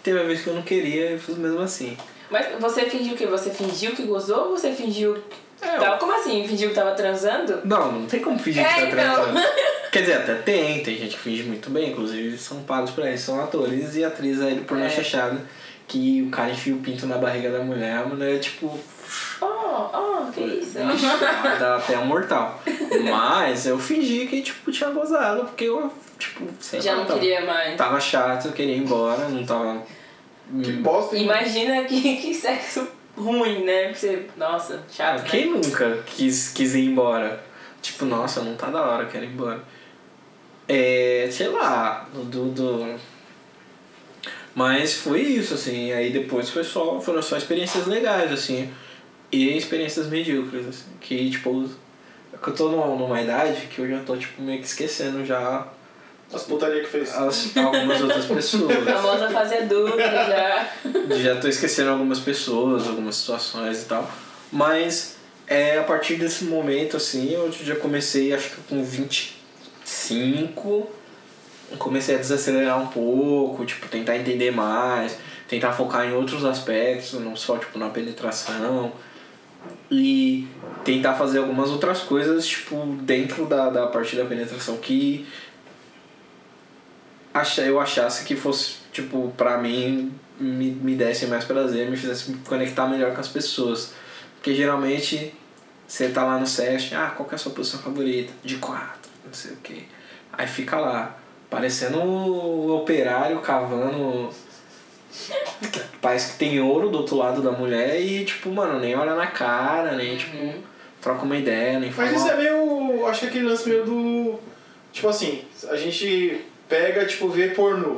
teve a vez que eu não queria e fiz mesmo assim. Mas você fingiu o quê? Você fingiu que gozou ou você fingiu que É, tava... Como assim? Fingiu que tava transando? Não, não tem como fingir É, que tá então. transando. Quer dizer, até tem, tem gente que finge muito bem, inclusive são pagos pra isso, são atores e atrizes aí do pornô É. chachado, que o cara enfia o pinto na barriga da mulher, a mulher tipo. Oh, oh, que isso? Dá até um mortal. Mas eu fingi que tipo, tinha gozado, porque eu, tipo, sei Já lá, não tava- queria mais. Tava chato, eu queria ir embora, não tava. Que bosta? Imagina que, que sexo ruim, né? Você, nossa, chato, né? Quem nunca quis, quis ir embora? Tipo, nossa, não tá da hora, quero ir embora. É, sei lá, do, do, Mas foi isso, assim, aí depois foi só, foram só experiências legais, assim, e experiências medíocres, assim, que, tipo, eu tô numa, numa idade que eu já tô, tipo, meio que esquecendo já As putaria que fez. as, algumas outras pessoas. A famosa fase adulta já. já tô esquecendo algumas pessoas, algumas situações e tal. Mas é a partir desse momento, assim, eu já comecei, acho que com 25, eu comecei a desacelerar um pouco, tipo, tentar entender mais, tentar focar em outros aspectos, não só tipo na penetração. E tentar fazer algumas outras coisas, tipo, dentro da, da parte da penetração que eu achasse que fosse, tipo, pra mim, me, me desse mais prazer, me fizesse me conectar melhor com as pessoas. Porque geralmente você tá lá no session, ah, qual que é a sua posição favorita? De quatro, não sei o que. Aí fica lá, parecendo o operário cavando. Parece que tem ouro do outro lado da mulher e, tipo, mano, nem olha na cara, nem, tipo, troca uma ideia, nem fala. Mas isso é meio. Acho que aquele lance meio do. Tipo assim, a gente pega, tipo, vê pornô.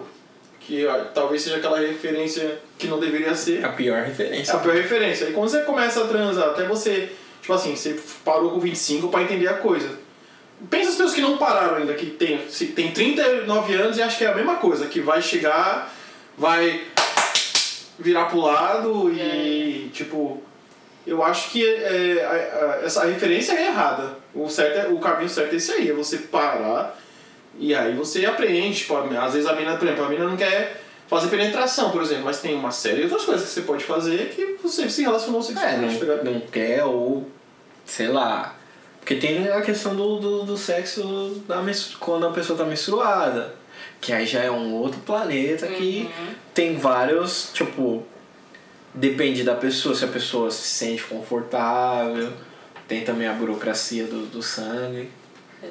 Que ó, talvez seja aquela referência que não deveria ser. a pior É referência. a pior referência. E quando você começa a transar, até você. Tipo assim, você parou com 25 pra entender a coisa. Pensa as pessoas que não pararam ainda, que tem, se tem 39 anos e acho que é a mesma coisa, que vai chegar, vai virar pro lado e tipo. Eu acho que é, a- a- essa referência é errada. O, certo é, o caminho certo é esse aí, é você parar e aí você aprende. Tipo, às vezes a menina, por exemplo, a menina não quer fazer penetração, por exemplo, mas tem uma série de outras coisas que você pode fazer que você se relacionou É, sexualmente. ligado? não, não quer ou sei lá. Porque tem a questão do, do, do sexo da quando a pessoa tá menstruada. Que aí já é um outro planeta que tem vários, tipo. Depende da pessoa, se a pessoa se sente confortável. Tem também a burocracia do, do sangue.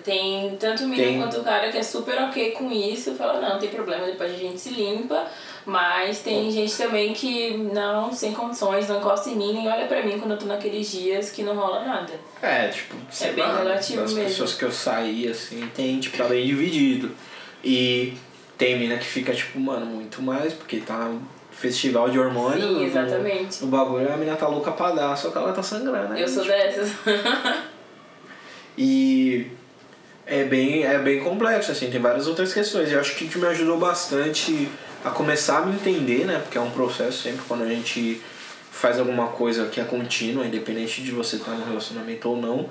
Tem tanto o menino Tem. quanto o cara que é super ok com isso, fala, não, não tem problema, depois a gente se limpa. Mas tem gente também que não, sem condições, não encosta em mim, nem olha pra mim quando eu tô naqueles dias que não rola nada. É, tipo, sei bem lá, relativo das mesmo. pessoas que eu saí, assim, tem, tipo, tá bem dividido. E tem mina que fica, tipo, mano, muito mais, porque tá no festival de hormônio. Sim, exatamente. O bagulho, a mina tá louca pra dar, só que ela tá sangrando. né? Eu sou Tipo, dessas. E é bem, é bem complexo, assim, tem várias outras questões. Eu acho que o que me ajudou bastante a começar a me entender, né? Porque é um processo sempre quando a gente faz alguma coisa que é contínua, independente de você estar no relacionamento ou não,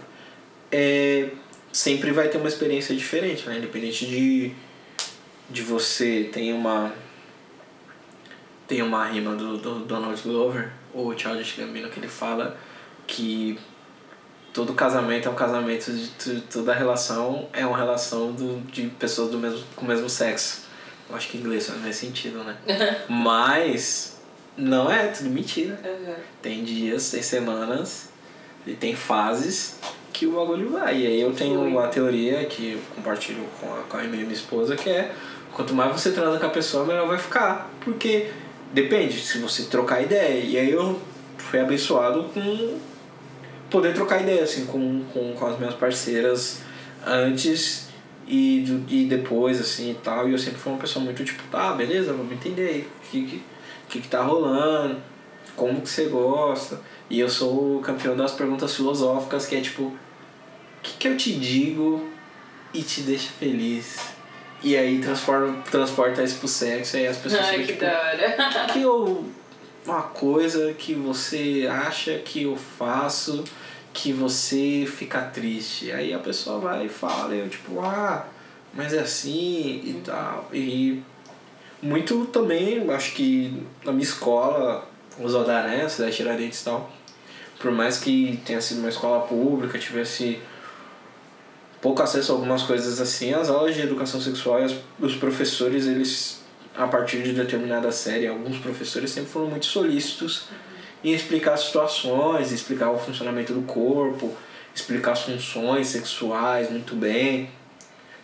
é, sempre vai ter uma experiência diferente, né? Independente de, de você tem uma tem uma rima do, do Donald Glover, o Childish Gambino, que ele fala que todo casamento é um casamento de toda relação é uma relação do, de pessoas do mesmo, com o mesmo sexo. Eu acho que em inglês faz mais sentido, né? Mas não é tudo mentira. Uhum. Tem dias, tem semanas e tem fases que o bagulho vai. E aí eu tenho uma teoria que eu compartilho com a, com a minha esposa, que é quanto mais você transa com a pessoa, melhor vai ficar. Porque depende, se você trocar ideia. E aí eu fui abençoado com poder trocar ideia assim, com, com, com as minhas parceiras antes e, do- e depois, assim e tal. E eu sempre fui uma pessoa muito tipo, tá, beleza, vamos entender aí o que, que, que, que tá rolando, como que você gosta. E eu sou o campeão das perguntas filosóficas, que é tipo, o que, que eu te digo e te deixa feliz? E aí transforma, transporta isso pro sexo, e aí as pessoas Ai, ficam que tipo, da hora. que eu uma coisa que você acha que eu faço que você fica triste. Aí a pessoa vai e fala, eu tipo, ah, mas é assim e tal. E muito também, acho que na minha escola, os Odaré, Cidade Tiradentes e tal, por mais que tenha sido uma escola pública, tivesse pouco acesso a algumas coisas assim, as aulas de educação sexual e os professores, eles, a partir de determinada série, alguns professores sempre foram muito solícitos em explicar situações, explicar o funcionamento do corpo, explicar as funções sexuais muito bem.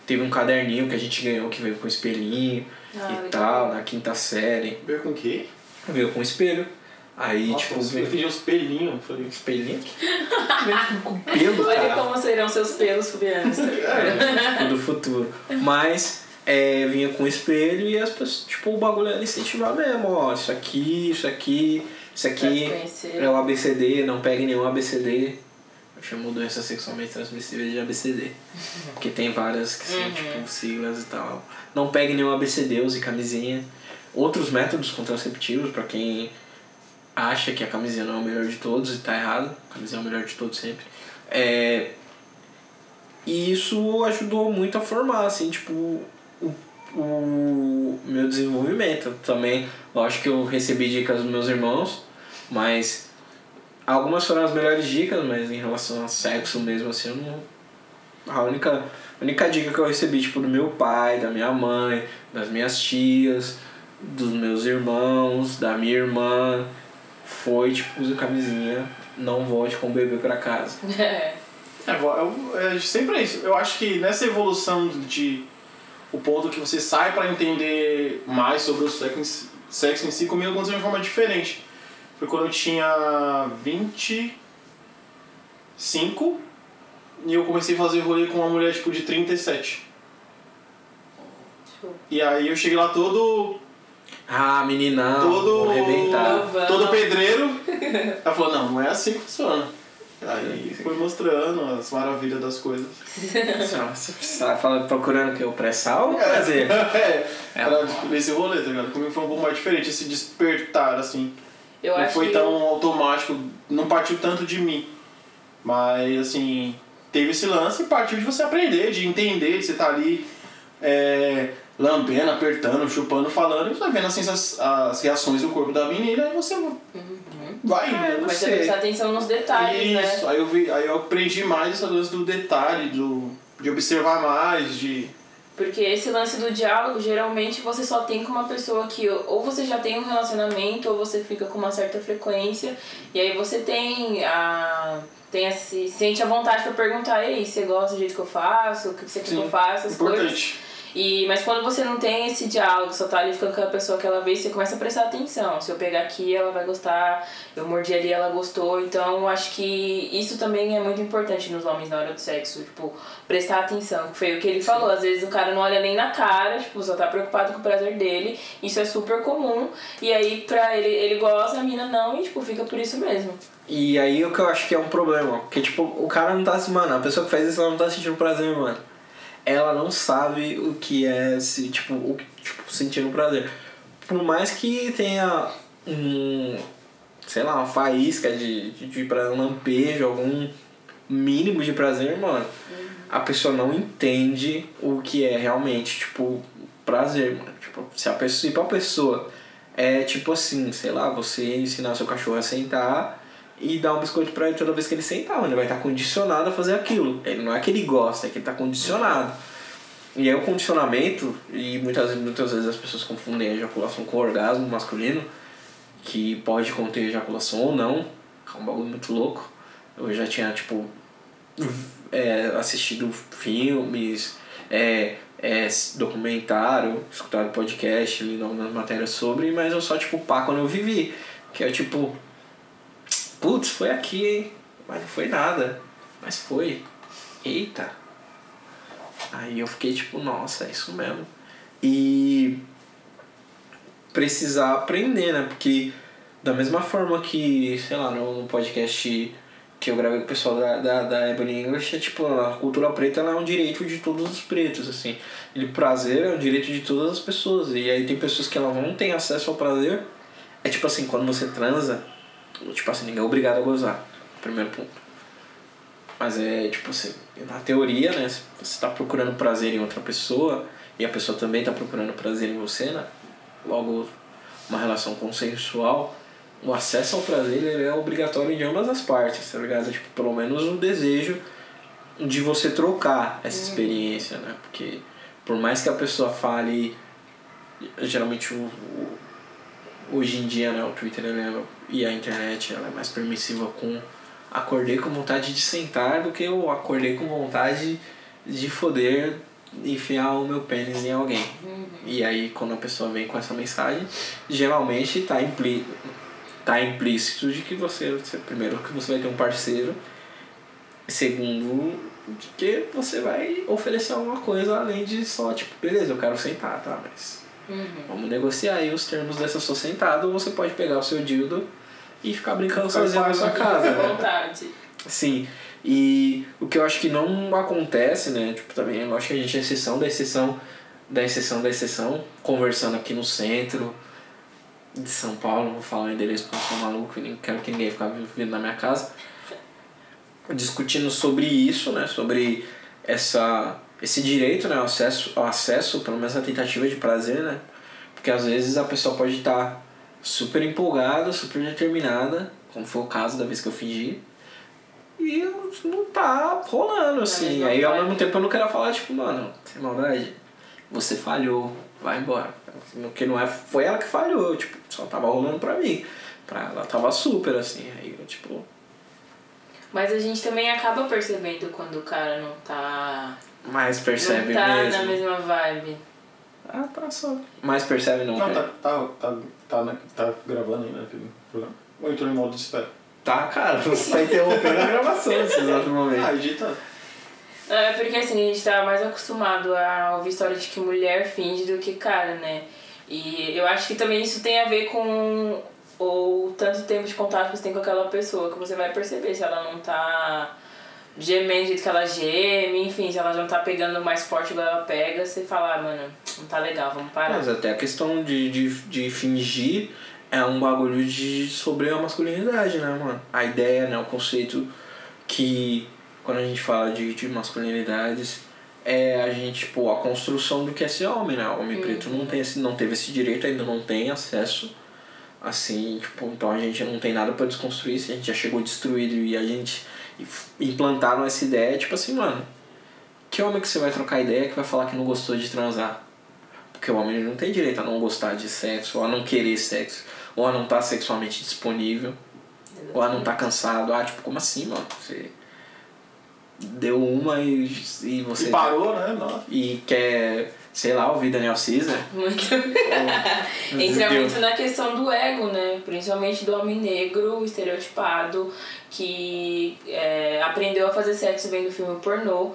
Teve um caderninho que a gente ganhou que veio com espelhinho Ah, e tal, na quinta série. Veio com o quê? Veio com espelho. Aí, Nossa, tipo, eu veio uns pelinhos. Falei, espelhinho. veio com pelo, Olha cara. como serão seus pelos tá ligado? do futuro. Mas é, vinha com espelho e as pessoas, tipo, o bagulho era incentivar mesmo, ó, isso aqui, isso aqui, isso aqui é o ABCD, não pegue nenhum ABCD. Eu chamo doenças sexualmente transmissíveis de ABCD. Porque tem várias que são Uhum. tipo siglas e tal. Não pegue nenhum ABCD, use camisinha. Outros métodos contraceptivos, pra quem acha que a camisinha não é o melhor de todos e tá errado. A camisinha é o melhor de todos sempre. É, e isso ajudou muito a formar, assim, tipo, o, meu desenvolvimento. Também, lógico que eu recebi dicas dos meus irmãos, mas algumas foram as melhores dicas, mas em relação a sexo mesmo, assim, eu não. A única, a única dica que eu recebi, tipo, do meu pai, da minha mãe, das minhas tias, dos meus irmãos, da minha irmã, foi, tipo, use camisinha, não volte com o bebê pra casa. É. É, eu- é sempre é isso. Eu acho que nessa evolução de o ponto que você sai pra entender mais sobre o sexo, em si- sexo em si, comigo aconteceu de uma forma diferente. Foi quando eu tinha 25 e eu comecei a fazer rolê com uma mulher tipo de 37. Show. E aí eu cheguei lá todo Ah, meninão, Todo- todo pedreiro. Ela falou, não, não é assim que funciona. Aí foi mostrando as maravilhas das coisas. Nossa, Você tá falando, procurando o que? O pré-sal ou o prazer? é, era tipo, nesse rolê, tá ligado? Comigo foi um pouco mais diferente, esse despertar, assim. Eu não acho foi que tão automático, não partiu tanto de mim. Mas, assim, teve esse lance e partiu de você aprender, de entender, de você estar ali é, lambendo, apertando, chupando, falando, e você vai vendo assim, as, as reações do corpo da menina e você vai. É, não Mas você prestar atenção nos detalhes, Isso, né? aí eu, vi, aí eu aprendi mais essa lance do detalhe, do, de observar mais, de. Porque esse lance do diálogo, geralmente você só tem com uma pessoa que ou você já tem um relacionamento ou você fica com uma certa frequência e aí você tem a tem esse sente a vontade pra perguntar, ei, você gosta do jeito que eu faço, o que você quer que eu faça, as coisas. E, mas quando você não tem esse diálogo, só tá ali ficando com aquela pessoa aquela vez, você começa a prestar atenção. Se eu pegar aqui, ela vai gostar, eu mordi ali, ela gostou. Então, acho que isso também é muito importante nos homens na hora do sexo, tipo, prestar atenção. que Foi o que ele falou, às vezes o cara não olha nem na cara, tipo, só tá preocupado com o prazer dele. Isso é super comum. E aí, pra ele, ele gosta, a mina não, e tipo, fica por isso mesmo. E aí o que eu acho que é um problema, porque tipo, o cara não tá se, mano, a pessoa que faz isso ela não tá sentindo prazer, mano. Ela não sabe o que é se, tipo, o, tipo, sentindo prazer. Por mais que tenha um, sei lá, uma faísca de, de, de prazer, um lampejo, algum mínimo de prazer, mano, a pessoa não entende o que é realmente, tipo, prazer, mano. Tipo, se a pessoa, se pra pessoa é tipo assim, sei lá, você ensinar seu cachorro a sentar e dar um biscoito pra ele toda vez que ele sentar. Ele vai estar condicionado a fazer aquilo. Ele não é que ele gosta, é que ele tá condicionado. E aí o condicionamento, e muitas, muitas vezes as pessoas confundem a ejaculação com orgasmo masculino, que pode conter ejaculação ou não, é um bagulho muito louco. Eu já tinha, tipo, é, assistido filmes, é, é, documentário, escutado podcast, lido algumas matérias sobre, mas eu só, tipo, pá, quando eu vivi. Que é tipo, putz, foi aqui, hein? Mas não foi nada. Mas foi. Eita. Aí eu fiquei tipo, nossa, é isso mesmo. E precisar aprender, né? Porque da mesma forma que, sei lá, no, podcast que eu gravei com o pessoal da, da, da Ebony English, é tipo, a cultura preta ela é um direito de todos os pretos, assim. E prazer é um direito de todas as pessoas. E aí tem pessoas que elas não têm acesso ao prazer. É tipo assim, quando você transa, tipo assim, ninguém é obrigado a gozar. Primeiro ponto. Mas é tipo assim, na teoria, né? Se você está procurando prazer em outra pessoa e a pessoa também está procurando prazer em você, né? Logo, uma relação consensual, o acesso ao prazer ele é obrigatório de ambas as partes, tá ligado? Tipo, pelo menos o desejo de você trocar essa experiência, né? Porque por mais que a pessoa fale, geralmente o, o hoje em dia, né, o Twitter ele é, e a internet ela é mais permissiva com acordei com vontade de sentar do que eu acordei com vontade de foder enfiar o meu pênis em alguém. Uhum. E aí quando a pessoa vem com essa mensagem, geralmente está impli tá implícito de que você, você primeiro que você vai ter um parceiro, segundo de que você vai oferecer alguma coisa além de só tipo, beleza, eu quero sentar, tá, mas Uhum. vamos negociar aí os termos dessa sua sentada, ou você pode pegar o seu dildo e ficar brincando sozinho na sua casa, À né? vontade. Sim. E o que eu acho que não acontece, né? Tipo, também eu acho que a gente é exceção da exceção da exceção da exceção, conversando aqui no centro de São Paulo, não vou falar o endereço porque eu sou maluco e nem quero que ninguém fique vindo na minha casa. Discutindo sobre isso, né? Sobre essa, esse direito, né? Ao acesso, ao acesso, pelo menos a tentativa de prazer, né? Porque às vezes a pessoa pode estar super empolgada, super determinada, como foi o caso da vez que eu fingi, e não tá rolando, assim. Aí ao mesmo tempo eu não quero falar, tipo, mano, sem maldade, você falhou, vai embora. Porque não é, foi ela que falhou, tipo, só tava rolando pra mim. Pra ela tava super, assim. Aí eu, tipo, Mas a gente também acaba percebendo quando o cara não tá. mais percebe não tá mesmo. na mesma vibe. Ah, tá só. Mais percebe não, Não, tá, tá, tá, tá, né, tá gravando ainda aquele programa. Ou entrou em modo de espera? Tá, cara, você tá interrompendo a gravação nesse exato momento. Ah, edita. Não, é porque assim, a gente tá mais acostumado a ouvir história de que mulher finge do que cara, né? E eu acho que também isso tem a ver com o tanto tempo de contato que você tem com aquela pessoa, que você vai perceber se ela não tá gemendo do jeito que ela geme, enfim, se ela já não tá pegando mais forte igual ela pega, você fala, ah, mano, não tá legal, vamos parar. Mas até a questão de, de, de fingir é um bagulho de sobre a masculinidade, né, mano? A ideia, né, o conceito que quando a gente fala de, de masculinidades é a gente, pô, a construção do que é ser homem, né? O homem preto não, tem esse, não teve esse direito, ainda não tem acesso. Assim, tipo, então a gente não tem nada pra desconstruir isso, a gente já chegou destruído e a gente implantaram essa ideia, tipo assim, mano, que homem que você vai trocar ideia que vai falar que não gostou de transar? Porque o homem não tem direito a não gostar de sexo, ou a não querer sexo, ou a não estar sexualmente disponível, ou a não estar cansado. Ah, tipo, como assim, mano? Você deu uma e, e você. E parou, né? Não. E quer, sei lá, ouvir Daniel Caesar. Muito. ou- Entra Deu- muito na questão do ego, né? Principalmente do homem negro, estereotipado, que é, aprendeu a fazer sexo vendo filme pornô.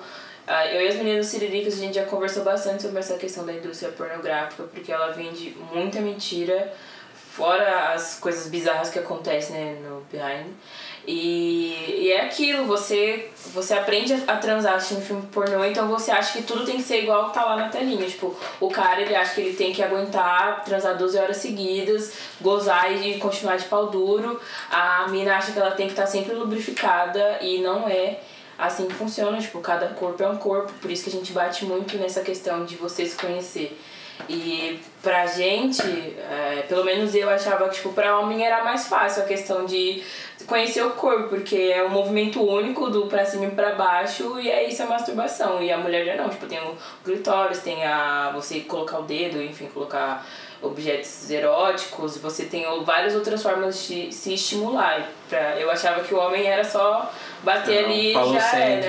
Ah, Eu e as meninas Siriricas, a gente já conversou bastante sobre essa questão da indústria pornográfica, porque ela vende muita mentira, fora as coisas bizarras que acontecem né, no behind. E, e é aquilo, você, você aprende a, transar assistindo filme pornô, então você acha que tudo tem que ser igual tá lá na telinha. Tipo, o cara ele acha que ele tem que aguentar, transar 12 horas seguidas, gozar e continuar de pau duro. A mina acha que ela tem que estar sempre lubrificada e não é assim funciona. Tipo, cada corpo é um corpo, por isso que a gente bate muito nessa questão de você se conhecer. E pra gente, é, pelo menos eu achava que tipo, pra homem era mais fácil a questão de conhecer o corpo, porque é um movimento único do pra cima e pra baixo e é isso a masturbação. E a mulher já não, tipo, tem o clitóris, tem a. você colocar o dedo, enfim, colocar objetos eróticos, você tem várias outras formas de se estimular. Pra, eu achava que o homem era só bater ali e já era.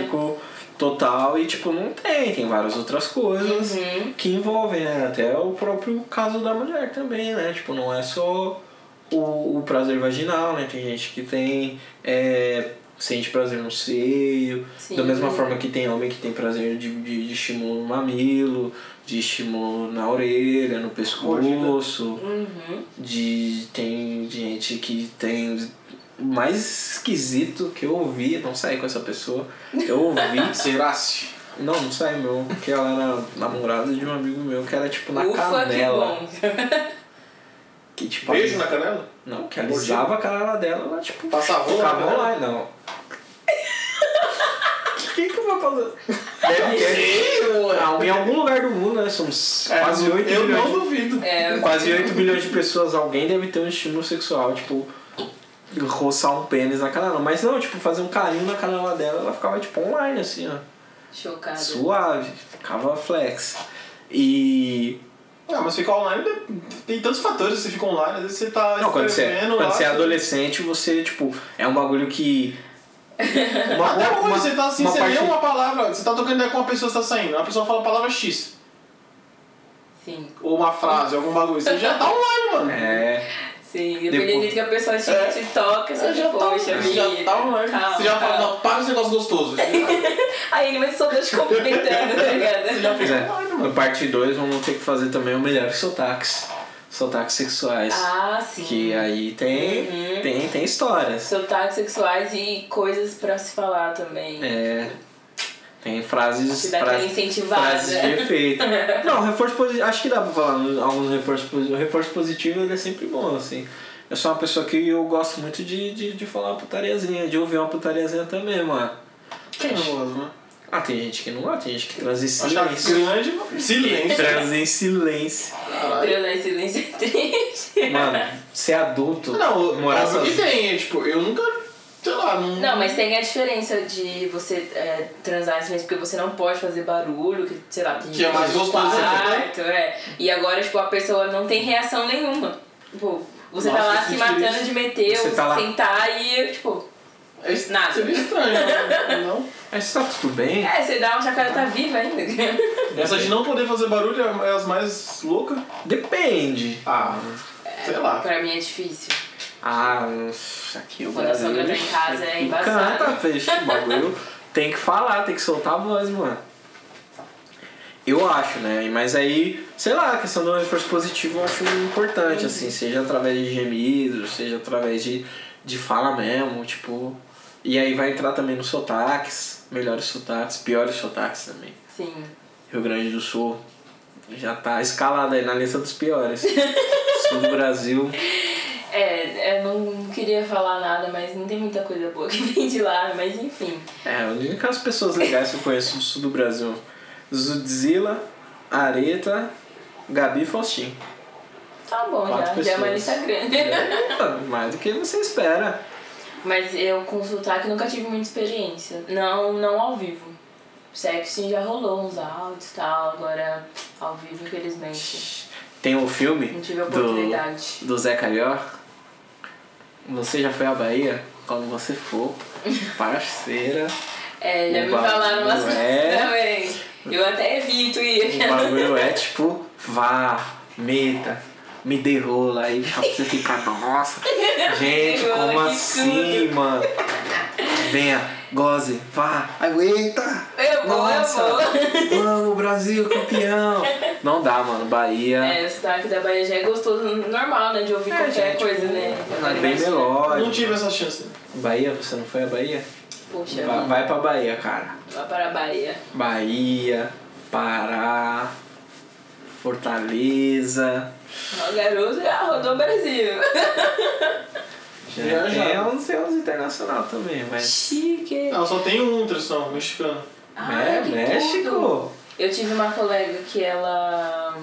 total e tipo não tem, tem várias outras coisas Uhum. que envolvem, né? Até o próprio caso da mulher também, né? Tipo, não é só o, o prazer vaginal, né? Tem gente que tem é, sente prazer no seio, Sim. da mesma forma que tem homem que tem prazer de, de, de estímulo no mamilo, de estímulo na orelha, no pescoço, Uhum. de tem gente que tem o mais esquisito que eu ouvi, não saí com essa pessoa, eu ouvi Será-se? não, não sai meu, porque ela era namorada de um amigo meu que era tipo na Ufa, canela. que bom. Que tipo. Beijo na canela? Não, que alisava a canela dela, ela tipo. Passava ficava online, não. O que que eu vou fazer? Deve ter. Ah, em algum lugar do mundo, né? Somos É, quase 8 Eu bilhões. não duvido. É, Quase 8 bilhões de pessoas, alguém deve ter um estímulo sexual, tipo, roçar um pênis na canela. Mas não, tipo, fazer um carinho na canela dela, ela ficava tipo online, assim, ó. chocada. Suave, ficava flex. E. Ah, mas ficar online tem tantos fatores. Você fica online, às vezes você tá Não, quando você, escrevendo quando lá, você é adolescente, você, tipo, é um bagulho que. Uma, Até hoje uma- você tá assim, uma você parte- lê uma palavra, você tá trocando ideia com uma pessoa que tá saindo, uma pessoa fala a palavra X, Sim, ou uma frase, algum bagulho, você já tá online, mano. É. sim. Dependendo do que a pessoa te, É. te toca, você Você já tá, poxa, você já tá online. calma, Você já fala, calma. não, para esse negócio gostoso. Aí ele vai só te cumprimentando, tá ligado? Pois é. No parte 2 vamos ter que fazer também o melhor sotaques. Sotaques sexuais. Ah, sim. Que aí tem, Uhum. tem, tem histórias. Sotaques sexuais e coisas pra se falar também. É. Tem frases. Dá frases, frases de efeito. Não, reforço positivo. Acho que dá pra falar no- alguns reforços positivos. O reforço positivo ele é sempre bom, assim. Eu sou uma pessoa que eu gosto muito de, de, de falar uma putariazinha, de ouvir uma putariazinha também, mano. Quem não gosta, né? Ah, tem gente que não gosta, tem gente que transa em silêncio. grande, silêncio. Transa em silêncio. Entrou em silêncio é triste. Mano, ser adulto, Não, morar óbvio que sozinho. tem, é, tipo, eu nunca, sei lá, não... Não, mas tem a diferença de você é, transar em silêncio porque você não pode fazer barulho, que, sei lá, tem Que é mais no gostoso, quarto, é. E agora, tipo, a pessoa não tem reação nenhuma. Tipo, você tá Nossa, lá que se triste. matando de meter, Você ou tá lá- sentar e, tipo, É est- Nada. Seria estranho, né? não? Mas tá tudo bem? é, você dá uma chacada, tá viva ainda. Essa de não poder fazer barulho é as mais loucas. Depende. Ah, sei lá. pra mim é difícil. Ah, aqui o Quando a sogra tá em casa, é embaçado. Canta, fecha o bagulho. Tem que falar, tem que soltar a voz, mano. Eu acho, né? Mas aí, sei lá, a questão do reforço positivo eu acho importante, assim, seja através de gemidos, seja através de, de fala mesmo, tipo. E aí vai entrar também nos sotaques, melhores sotaques, piores sotaques também. Sim. Rio Grande do Sul já tá escalado aí na lista dos piores. Sul do Brasil. É, eu não queria falar nada, mas não tem muita coisa boa que vem de lá, mas enfim. É, as únicas pessoas legais que eu conheço no sul do Brasil. Zudzilla, Areta, Gabi e Faustinho. Tá bom, Quatro já, já é uma pessoas. lista grande. É, mais do que você espera. Mas eu com sotaque nunca tive muita experiência. Não, não ao vivo. Sim já rolou uns áudios e tal, agora ao vivo infelizmente. Tem o filme Não tive a do, oportunidade. do Zé Carioca. Você já foi à Bahia? Quando você for, parceira. É, já O me falaram umas coisas é- também. Eu até evito O ir. bagulho é tipo, vá, meta, me dê rola aí, pra você ficar, nossa, gente, como assim, mano? Venha, goze, vá, aguenta! Eu vou, Nossa, eu vou. vamos, Brasil, campeão! Não dá, mano, Bahia É, o sotaque da Bahia já é gostoso, normal, né? De ouvir É, qualquer gente, coisa, né? é bem Eu melódico. não tive essa chance. Bahia, você não foi à Bahia? Poxa, Vai, vai pra Bahia, cara. vai para a Bahia. Bahia, Pará, Fortaleza. O garoto já rodou o Brasil. Já Já, tem uns, tem uns internacional também, mas. Chique. Não, só tem um ultrassom mexicano. Ah, é, México! tudo. Eu tive uma colega que ela.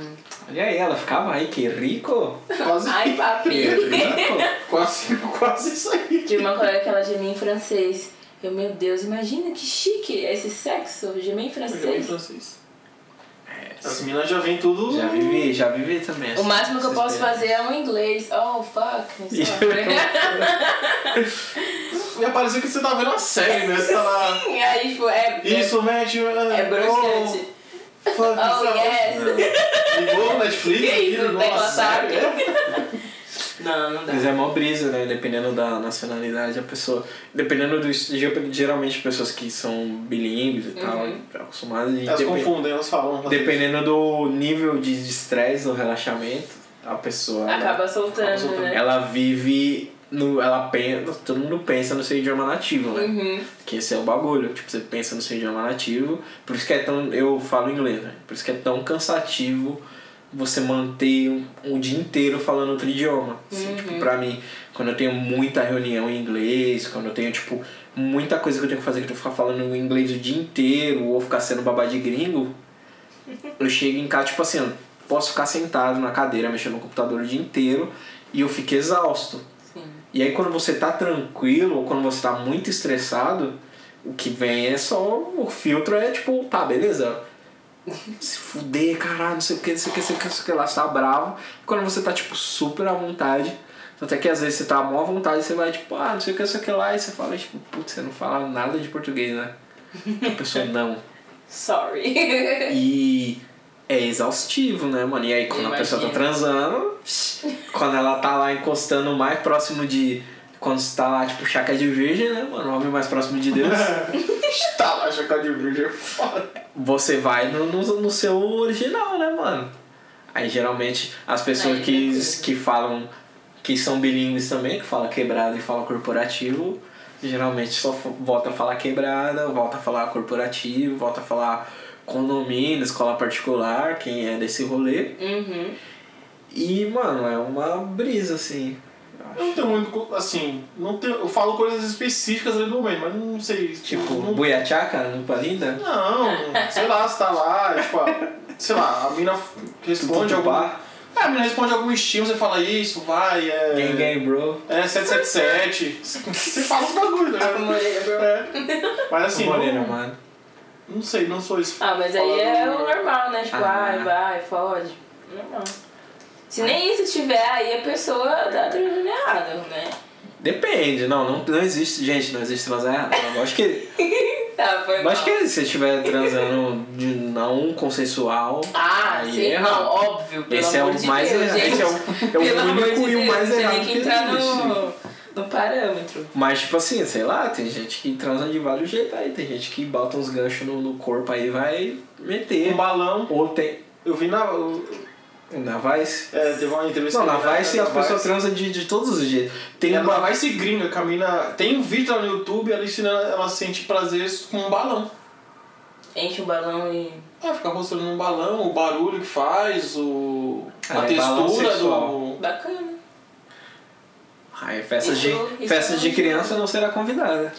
Olha aí, ela ficava, ai que rico. Quase, Ai, Que papi. rico. quase, quase isso aí. Tive uma colega que ela gemia em francês. Eu, meu Deus, imagina que chique esse sexo, gemer em Eu em francês. As minas já vem tudo. Já vivi, já vivi também. O máximo que eu posso fazer é um inglês. Oh, fuck. Me parecia que você tá vendo uma série, né? Você tá lá. Sim, aí, tipo, é... Isso, match. É broxante. Oh, fuck, Oh, é- yes. Ligou o Netflix? Que isso, tecla é? Não, não dá. Mas é mó brisa, né? Dependendo da nacionalidade, a pessoa. Dependendo do. Geralmente pessoas que são bilíngues e tal, Uhum. acostumadas. e Elas depen- confundem, elas falam. Dependendo do nível de estresse ou relaxamento, a pessoa. ela- Acaba soltando, soltando. né? ela vive no. Ela pensa. Todo mundo pensa no seu idioma nativo, né? Uhum. Que esse é o bagulho. Tipo, você pensa no seu idioma nativo. Por isso que é tão. Eu falo inglês, né? Por isso que é tão cansativo você manter um, um dia inteiro falando outro idioma. Assim, Tipo, pra mim, quando eu tenho muita reunião em inglês, quando eu tenho, tipo, muita coisa que eu tenho que fazer que eu tenho que ficar falando inglês o dia inteiro, ou ficar sendo babá de gringo, eu chego em casa, tipo assim, eu posso ficar sentado na cadeira, mexendo no computador o dia inteiro, e eu fico exausto. Sim. E aí quando você tá tranquilo ou quando você tá muito estressado, o que vem é só. O filtro é tipo, tá, beleza. Se fuder, caralho, não sei o que, não sei o que, não sei o que, não sei o que lá, você tá bravo. Quando você tá, tipo, super à vontade. Até que às vezes você tá à maior vontade, você vai, tipo, ah, não sei o que, não sei o que lá, e você fala, tipo, putz, você não fala nada de português, né? A pessoa não. Sorry. E é exaustivo, né, mano? E aí quando a pessoa tá transando, quando ela tá lá encostando mais próximo de. Quando você tá lá, tipo, chaca de virgem, né, mano? O homem mais próximo de Deus. tá lá, chacal de virgem é foda. você vai no, no, no seu original, né, mano? Aí geralmente as pessoas Aí, que, tranquilo. que falam que são bilíngues também, que falam quebrado e falam corporativo, geralmente só volta a falar quebrada, volta a falar corporativo, volta a falar condomínio, escola particular, quem é desse rolê. Uhum. E, mano, é uma brisa, assim. Eu não tenho muito. Assim, não tenho, eu falo coisas específicas ali do momento, mas não sei. Tipo, não, buiachaca no Palinda? Não, sei lá, você tá lá, tipo, ah, sei lá, a mina responde algum. Tutupá. É, a mina responde algum estímulo, você fala isso, vai, é. Gang gang, bro. É 777. Você fala os bagulhos, né? Moreira, bro. É. Mas assim, Morena, não, mano. não sei, não sou isso. Ah, mas aí é o normal, né? Tipo, Ah. ai, vai, fode. Normal. Se nem isso tiver, aí a pessoa tá transando errado, né? Depende, não, não, não existe, gente, não existe transar errado. Eu acho que Tá, foi mal. acho que se você estiver transando de não consensual, Ah, aí sim, é não, errado. óbvio, pelo Esse é o de mais Deus, errado. Esse é o, é o único de e o mais errado tem que que entrar existe. no, no parâmetro. Mas, tipo assim, sei lá, tem gente que transa de vários jeitos aí. Tem gente que bota uns ganchos no, no corpo aí e vai meter. Um balão. Ou tem. Eu vi na. eu- Na Vice. É, teve uma entrevista Não, na Vice as na pessoas Vice. transam de, de todos os jeitos. Tem E uma. ela vai se gringa, camina. Tem um vídeo lá no YouTube, ela ensinando, ela sente prazer com um balão. Enche o balão e. É, fica mostrando um balão, o barulho que faz, o. a Ah, é balão textura do. Bacana. Ai, festa Isso- de, isso festa é de um- criança não será convidada.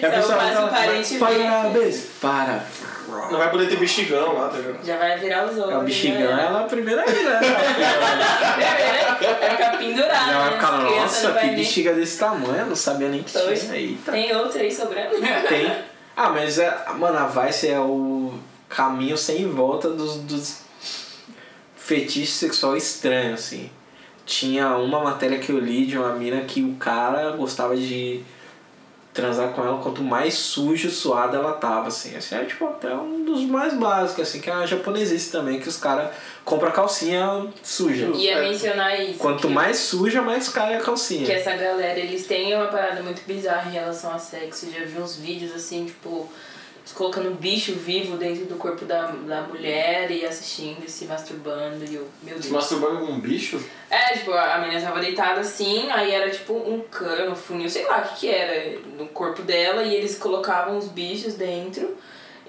E a pessoa faz fala, parabéns, para. Não vai poder ter bexigão lá, tá ligado? Já vai virar os olhos. É o bexigão, né? ela primeiro aí, né? Vai ficar pendurado. Já vai né? ficar, crianças nossa, que nem- bexiga desse tamanho, eu não sabia nem que Dois. tinha. Eita. Tem outro aí sobrando. Tem. Ah, mas é, mano, a Vice é o caminho sem volta dos, dos fetiches sexual estranhos, assim. Tinha uma matéria que eu li de uma mina que o cara gostava de transar com ela quanto mais sujo, suada ela tava, assim. Assim, é tipo até um dos mais básicos, assim, que é a japonesice também, que os caras compram calcinha suja. Ia mencionar isso. Quanto mais suja, mais cara é a calcinha. Que essa galera, eles têm uma parada muito bizarra em relação a sexo. Eu já vi uns vídeos assim, tipo, colocando bicho vivo dentro do corpo da, da mulher e assistindo e se masturbando. E eu, meu Deus. Se masturbando com um bicho? É, tipo, a menina tava deitada assim, aí era tipo um cano, um funil, sei lá o que que era, no corpo dela, e eles colocavam os bichos dentro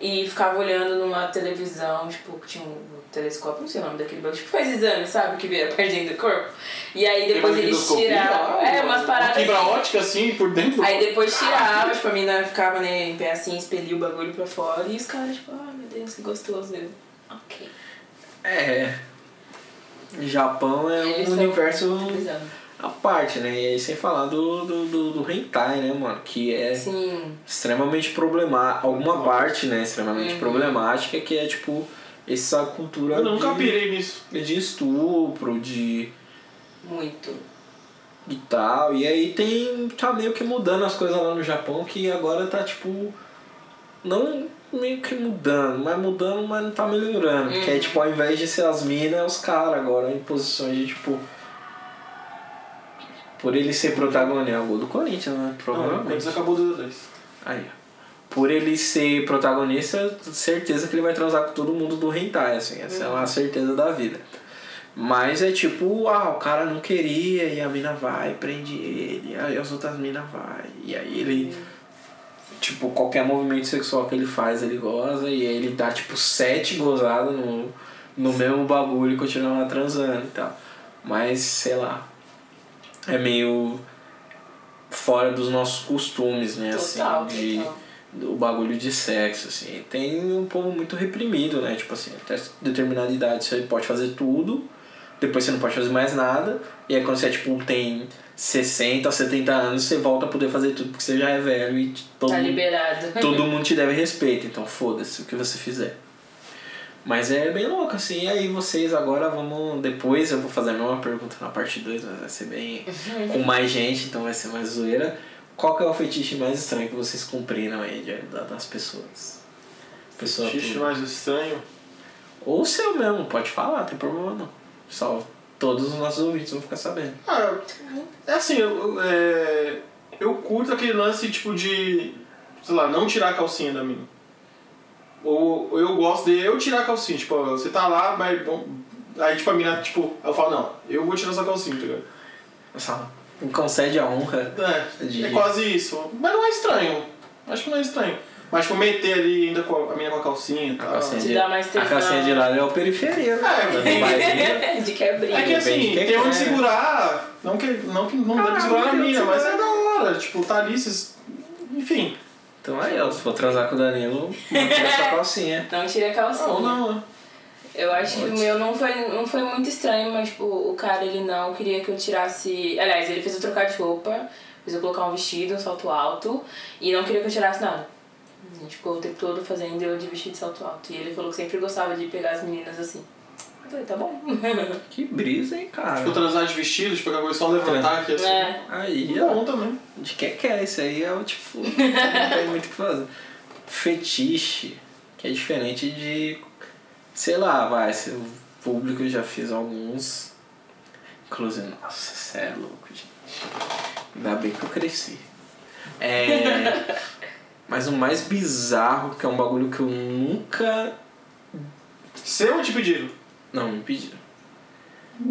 e ficavam olhando numa televisão, tipo, que tinha um telescópio, não sei o nome daquele bagulho, tipo, faz exame, sabe, que vê a parte dentro do corpo. E aí depois eles tiravam, é, uma- umas paradas fibra assim. ótica assim, por dentro. Aí depois tirava, tipo, a menina ficava né, em pé assim, expelia o bagulho pra fora, e os caras, tipo, ai meu Deus, que gostoso. Eu, ok. É, Japão é Eles um universo à parte, né? E aí sem falar do, do, do, do hentai, né, mano? Que é Sim. extremamente problemática. Alguma parte, né? Extremamente Uhum. problemática, que é tipo essa cultura Eu nunca de, pirei nisso. de estupro, de Muito. e tal. E aí tem. tá meio que mudando as coisas lá no Japão que agora tá tipo. Não meio que mudando, mas mudando, mas não tá melhorando. Que é tipo, ao invés de ser as minas, é os caras agora em posições de tipo. Por ele ser protagonista, é o gol do Corinthians, né? Não, Provavelmente. quando acabou do 2. Aí, ó. Por ele ser protagonista, certeza que ele vai transar com todo mundo do hentai, assim. Essa é uma certeza da vida. Mas é tipo, ah, o cara não queria e a mina vai, prende ele, aí as outras minas vai. E aí ele, tipo, qualquer movimento sexual que ele faz, ele goza, e aí ele dá tipo sete gozadas no, no mesmo bagulho e continua lá transando e tal. Mas, sei lá, é meio fora dos nossos costumes, né? Total, assim, de, total. Do bagulho de sexo, assim. Tem um povo muito reprimido, né? Tipo assim, até determinada idade você pode fazer tudo, depois você não pode fazer mais nada, e aí quando você, tipo, tem 60, 70 anos, você volta a poder fazer tudo porque você já é velho e todo, Tá liberado. todo mundo te deve respeito, então foda-se o que você fizer. Mas é bem louco, assim, e aí vocês agora vamos. Depois eu vou fazer a mesma pergunta na parte 2, mas vai ser bem. com mais gente, então vai ser mais zoeira. Qual que é o fetiche mais estranho que vocês cumpriram aí de, da- das pessoas? Pessoa tudo. mais estranho. Ou o seu mesmo, pode falar, não tem problema não. Só todos os nossos ouvintes vão ficar sabendo. Ah, é assim, eu, é, eu curto aquele lance tipo de, sei lá, não tirar a calcinha da mina. Ou eu gosto de eu tirar a calcinha, tipo, você tá lá, mas bom, aí tipo a mina, tipo, eu falo, não, eu vou tirar sua calcinha, tá ligado? Só um concede a honra. É, De- é quase isso. Mas não é estranho. Acho que não é estranho. Mas tipo, meter ali ainda com a, a mina com a calcinha e A tal. calcinha, Te de, dá mais a calcinha de lado é o periferia, né? É, de quebrinha. É que assim, de quem tem onde quer. segurar, não que não, que não dá pra Ah, segurar na tem onde mina, mas é segurar. da hora, tipo, tá ali, vocês... enfim. Então aí, ó, se for transar com o Danilo, mantém essa calcinha. Não tira a calcinha. Não, não, né? Eu acho que o meu não foi, não foi muito estranho, mas tipo, o cara ele não queria que eu tirasse. Aliás, ele fez eu trocar de roupa, fez eu colocar um vestido, um salto alto, e não queria que eu tirasse nada. A gente ficou o tempo todo fazendo eu de vestido e salto alto. E ele falou que sempre gostava de pegar as meninas assim. Eu falei, tá bom. Que brisa, hein, cara? Tipo, transar de vestido, tipo, pegar coisa só levantar aqui assim. é. Aí, ó. Bom também. De que que é? Isso aí é o tipo. não tem muito o que fazer. Fetiche, que é diferente de. Sei lá, vai, se o público já fez alguns. Inclusive, nossa, você é louco, gente. Ainda bem que eu cresci. É. Mas o mais bizarro, que é um bagulho que eu nunca. Seu ou te pediram? Não, me pediram.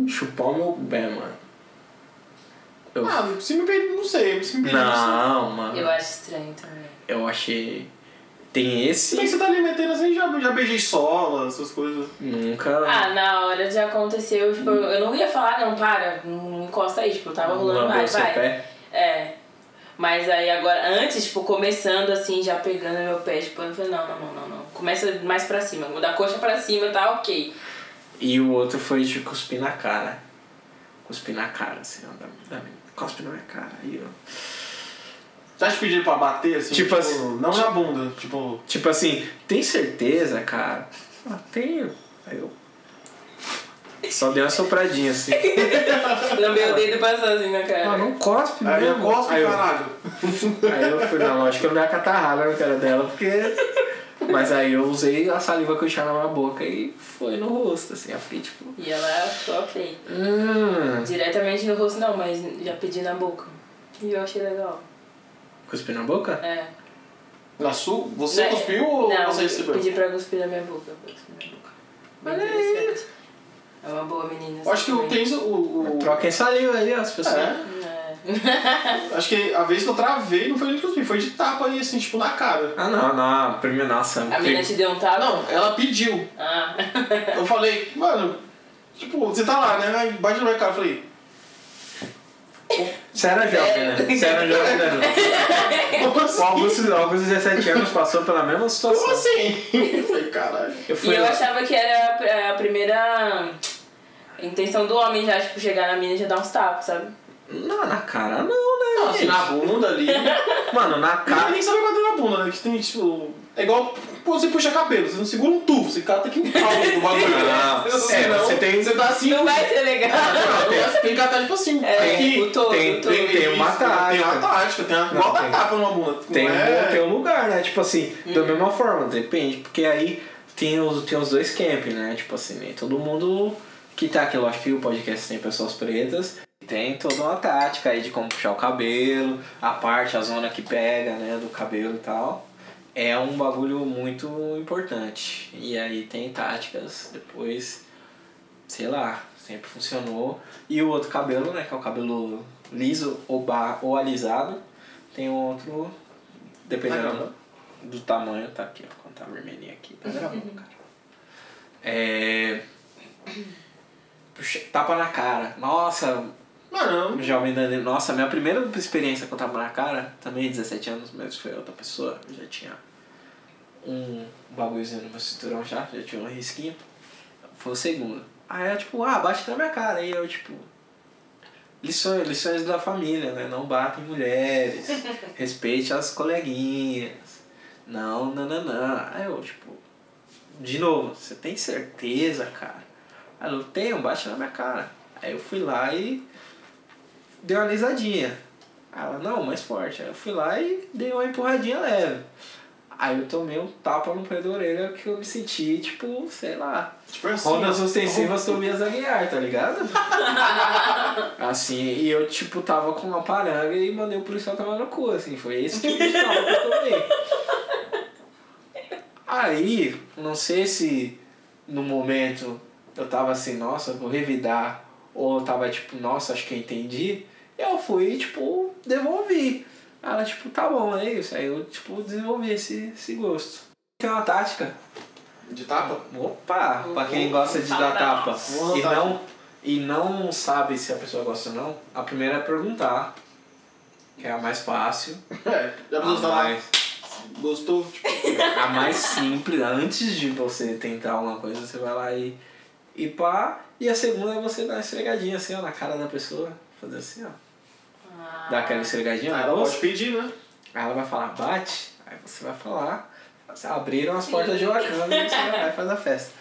Chupar o meu pé, mano. Eu... Ah, se me pediram, não sei. Se me pediram, não sei. Não, mano. Eu acho estranho também. Eu achei. Tem esse. Se bem que você tá ali metendo assim, já, já beijei sola, essas coisas. Nunca. Ah, na hora já aconteceu, tipo, eu não ia falar, não, para, não encosta aí, tipo, tava rolando, vai, seu vai. pé. É. Mas aí agora, antes, tipo, começando assim, já pegando meu pé, tipo, eu falei, não, não, não, não, não. Começa mais pra cima, da coxa pra cima, tá ok. E o outro foi de cuspir na cara. Cuspir na cara, assim, ó. Da, da, cospe na minha cara. Aí, ó. Já te pediram pra bater assim? Tipo assim- Não na bunda, tipo. Tipo assim, tem certeza, cara? Ah, tenho. Aí eu. Só dei uma sopradinha assim. Lambei o dedo e passou assim na Ah, cara. não cospe Aí eu mesmo. gosto, aí eu, caralho. aí eu fui, não, acho que eu não dei a catarrada na cara dela, porque. Mas aí eu usei a saliva que eu tinha na minha boca e foi no rosto, assim. Eu fiquei tipo. E ela ficou ok. Hum. Diretamente no rosto não, mas já pedi na boca. E eu achei legal. Cuspir na boca? É. Na sua? Você Né? cuspiu ou não, você recebeu? pedi pra cuspir na minha boca. pra cuspir na minha boca. Bem Olha aí. interessante. É uma boa menina. Eu acho que eu também. tenho o. o... Troquem saliva aí, as pessoas. É. É. Acho que a vez que eu travei não foi de cuspir, foi de tapa aí, assim, tipo, na cara. Ah, não, não. Primeiro, nossa. A menina te deu um tapa? Não, ela pediu. Ah. Eu falei, mano, tipo, você tá lá, né? Aí bate na minha cara, eu falei, Você era jovem, né? Você era jovem, né? como O assim? Augusto, o Augusto, 17 anos, passou pela mesma situação. Como assim? Eu falei, caralho. Eu E eu lá. achava que era a- primeira. Intenção do homem já, tipo, chegar na mina e já dar uns tapas, sabe? Não, na cara não, né? Não, assim, na bunda ali. Mano, na Cara, nem sabe bater na bunda, né? Que tem, tipo. É igual quando você puxa cabelo, você não segura um tubo, você cata aqui um pau do bagulho. Não. É, você tem- Você tá assim. Não vai ser legal. Não, tem que catar tipo assim. É, aqui. o todo, tem- o todo. tem- tem uma tática. Tem uma tática, tem uma. Não, Igual tem. tapa numa bunda. Tem, não um, é... tem um lugar, né? Tipo assim, da mesma forma, depende. Porque aí tem os, tem os dois camp, né? Tipo assim, nem todo mundo que tá aqui, eu acho que o podcast tem pessoas pretas. Tem toda uma tática aí de como puxar o cabelo, a parte, a zona que pega, né, do cabelo e tal. É um bagulho muito importante. E aí tem táticas, depois, sei lá, sempre funcionou. E o outro cabelo, né, que é o cabelo liso ou, bar, ou alisado, tem um outro, dependendo do tamanho, tá aqui, ó, quando tá vermelhinho aqui, tá gravando, cara. É... Tapa na cara. Nossa, Mano, Jovem Danilo. Nossa, minha primeira experiência com tapa na cara, também 17 anos, mas foi outra pessoa. Eu já tinha um bagulhozinho no meu cinturão já, já tinha um risquinho. Foi o segundo. Aí eu tipo, ah, bate na minha cara. Aí eu tipo. Lições, lições da família, né? Não bata em mulheres. respeite as coleguinhas. Não, nananã. Aí eu, tipo, de novo, você tem certeza, cara? Aí eu tenho, bate na minha cara. Aí eu fui lá e dei uma alisadinha. Ela, não, mais forte. Aí eu fui lá e dei uma empurradinha leve. Aí eu tomei um tapa no pé da orelha que eu me senti, tipo, sei lá. tipo assim. Rondas ostensivas Tobias Aguiar, tá ligado? assim, e eu, tipo, tava com uma paranga e mandei o policial tomar no cu, assim. Foi esse tipo de tapa que eu tomei. Aí, não sei se no momento eu tava assim, nossa, vou revidar. Ou eu tava tipo, nossa, acho que eu entendi. Eu fui, tipo, devolvi. Ela, tipo, tá bom, é isso. Aí eu, tipo, desenvolvi esse, esse gosto. Tem uma tática. De tapa? Opa, pra quem gosta de dar tapa. E não, e não sabe se a pessoa gosta ou não, a primeira é perguntar. Que é a mais fácil. É, já A precisou falar. mais, Gostou? Tipo, a mais simples. Antes de você tentar alguma coisa, você vai lá e, e pá. E a segunda é você dar uma esfregadinha assim, ó, na cara da pessoa. Fazer assim, ó. Dar aquela esfregadinha ela pode pedir, né? Aí ela vai falar, bate. Aí você vai falar. Você abriram as portas de Wakanda e você vai lá e faz a festa.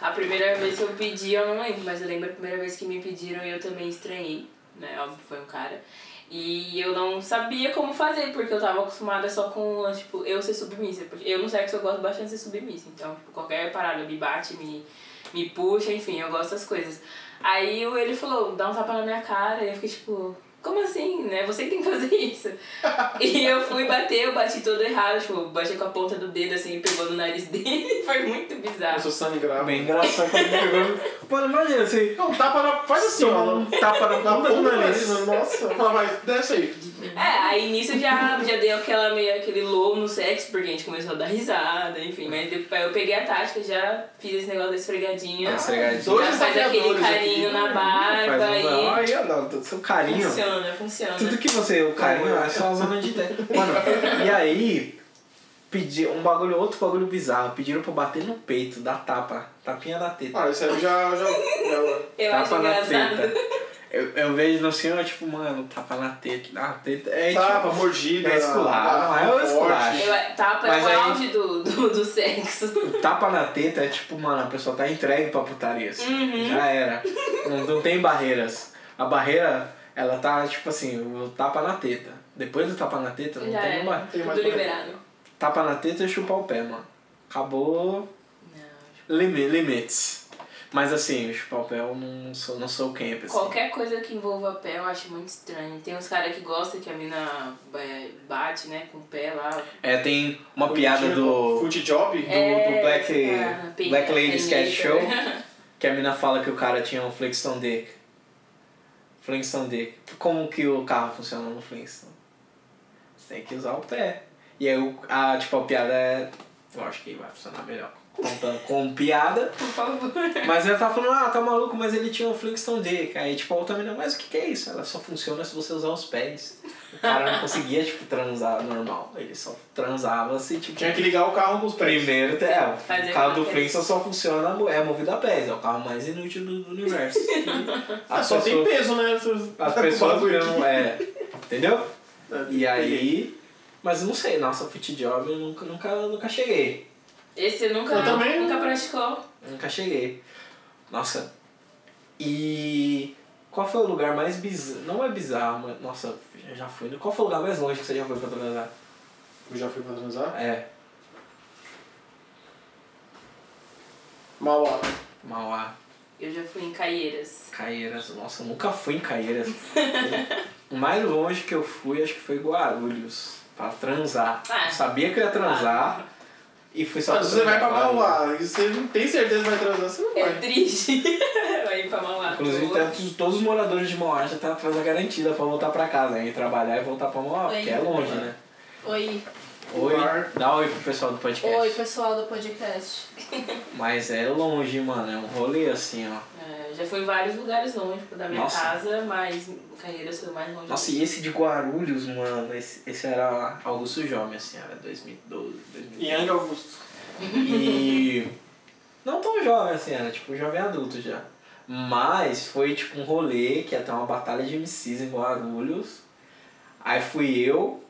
A primeira vez que eu pedi, eu não lembro, mas eu lembro a primeira vez que me pediram e eu também estranhei, né? Óbvio, foi um cara. E eu não sabia como fazer, porque eu tava acostumada só com, tipo, eu ser submissa. Porque eu no sexo eu gosto bastante de ser submissa. Então, tipo, qualquer parada me bate, me, me puxa, enfim, eu gosto das coisas. Aí o- ele falou, dá um tapa na minha cara, e eu fiquei tipo, como assim, né? Você que tem que fazer isso. e eu fui bater, eu bati todo errado, tipo, bati com a ponta do dedo assim, e pegou no nariz dele. Foi muito bizarro. Eu sou sangrado. Bem engraçado quando ele pegou. Mano, imagina, você Não, tapa na. Faz assim, ó. um tapa na Na ponta do nariz. Nossa. Fala, vai, desce aí. É, aí nisso já, já deu aquela meio, aquele low no sexo, porque a gente começou a dar risada, enfim. Mas depois eu peguei a tática, já fiz esse negócio da esfregadinha. Ah, esfregadinha. Dois já faz aquele carinho aqui. na barba Faz um... e. Aí, ó, não, seu carinho. Funciona, funciona. Tudo que você, o carinho é só a zona de ideia. Mano, e aí, pedi um bagulho, outro bagulho bizarro. Pediram pra bater no peito, dar tapa. Tapinha da teta. Ah, isso aí eu já. já, já Eu acho tapa na engraçado. teta. Eu, eu vejo no senhor, tipo, mano, tapa na teta. Na teta. É, tapa, tipo, mordida. é esculacho, é o forte. esculacho. Eu, tapa Mas é o aí- auge do, do, do sexo. O tapa na teta é tipo, mano, a pessoa tá entregue pra putaria. assim. Uhum. Já era. Não, não tem barreiras. A barreira, ela tá, tipo assim, o tapa na teta. Depois do tapa na teta, não Já tem era. uma. tem mais Tudo liberado. Tapa na teta e chupar o pé, mano. Acabou Não. limi- limites. Mas assim, chupar o pé eu não sou, não sou camp, assim. Qualquer coisa que envolva pé eu acho muito estranho. Tem uns caras que gostam que a mina é, bate, né, com o pé lá. É, tem uma piada do, Foot job? do, É, do Black, ah, Black Lady Sketch Show que a mina fala que o cara tinha um Flintstone Dick. Flintstone Dick. Como que o carro funciona no Flintstone? Você tem que usar o pé. E aí a, tipo, a piada é. Eu acho que vai funcionar melhor contando com piada. Por favor. Mas ela tava falando, ah, tá maluco, mas ele tinha um Flintstone Dick. Aí, tipo, a outra menina, mas o que, que é isso? Ela só funciona se você usar os pés. O cara não conseguia, tipo, transar normal. Ele só transava se, tipo. Tinha que ligar o carro com os pés. Primeiro, é, Fazer o carro do Flintstone só funciona, é movido a pés. É o carro mais inútil do, do universo. Ah, As só tem pessoas- peso, né? As pessoas não, é. Entendeu? É, E aí. Mas não sei, nossa, fit job eu nunca, nunca, nunca cheguei. Esse nunca, Eu também nunca praticou. Nunca cheguei. Nossa. E. Qual foi o lugar mais bizarro? Não é bizarro, mas. Nossa, já fui. Qual foi o lugar mais longe que você já foi pra transar? Eu já fui pra transar? É, Mauá. Mauá, Eu já fui em Caieiras. Caieiras. Nossa, eu nunca fui em Caieiras. o mais longe que eu fui acho que foi Guarulhos. Pra transar. Ah. Eu sabia que eu ia transar. E fui só Mas você vai pra. Mauá e você não tem certeza que vai transar, você não É vai. triste. Vai ir pra Mauá. Inclusive, todos os moradores de Mauá já tá atrás da garantida pra voltar pra casa, né? Ir trabalhar e voltar pra Mauá, porque é longe, né? Oi. Oi, dá oi pro pessoal do podcast. Oi, pessoal do podcast. Mas é longe, mano, é um rolê assim, ó. Já fui em vários lugares longe da minha Nossa. casa, mas Caieiras foi o mais longe. Nossa, e esse de Guarulhos, mano, esse, esse era Augusto Jovem, assim, era 2012, 2013. Yang Augusto. E. Não tão jovem assim, era tipo jovem adulto já. Mas foi tipo um rolê que ia ter uma batalha de MCs em Guarulhos. Aí fui eu,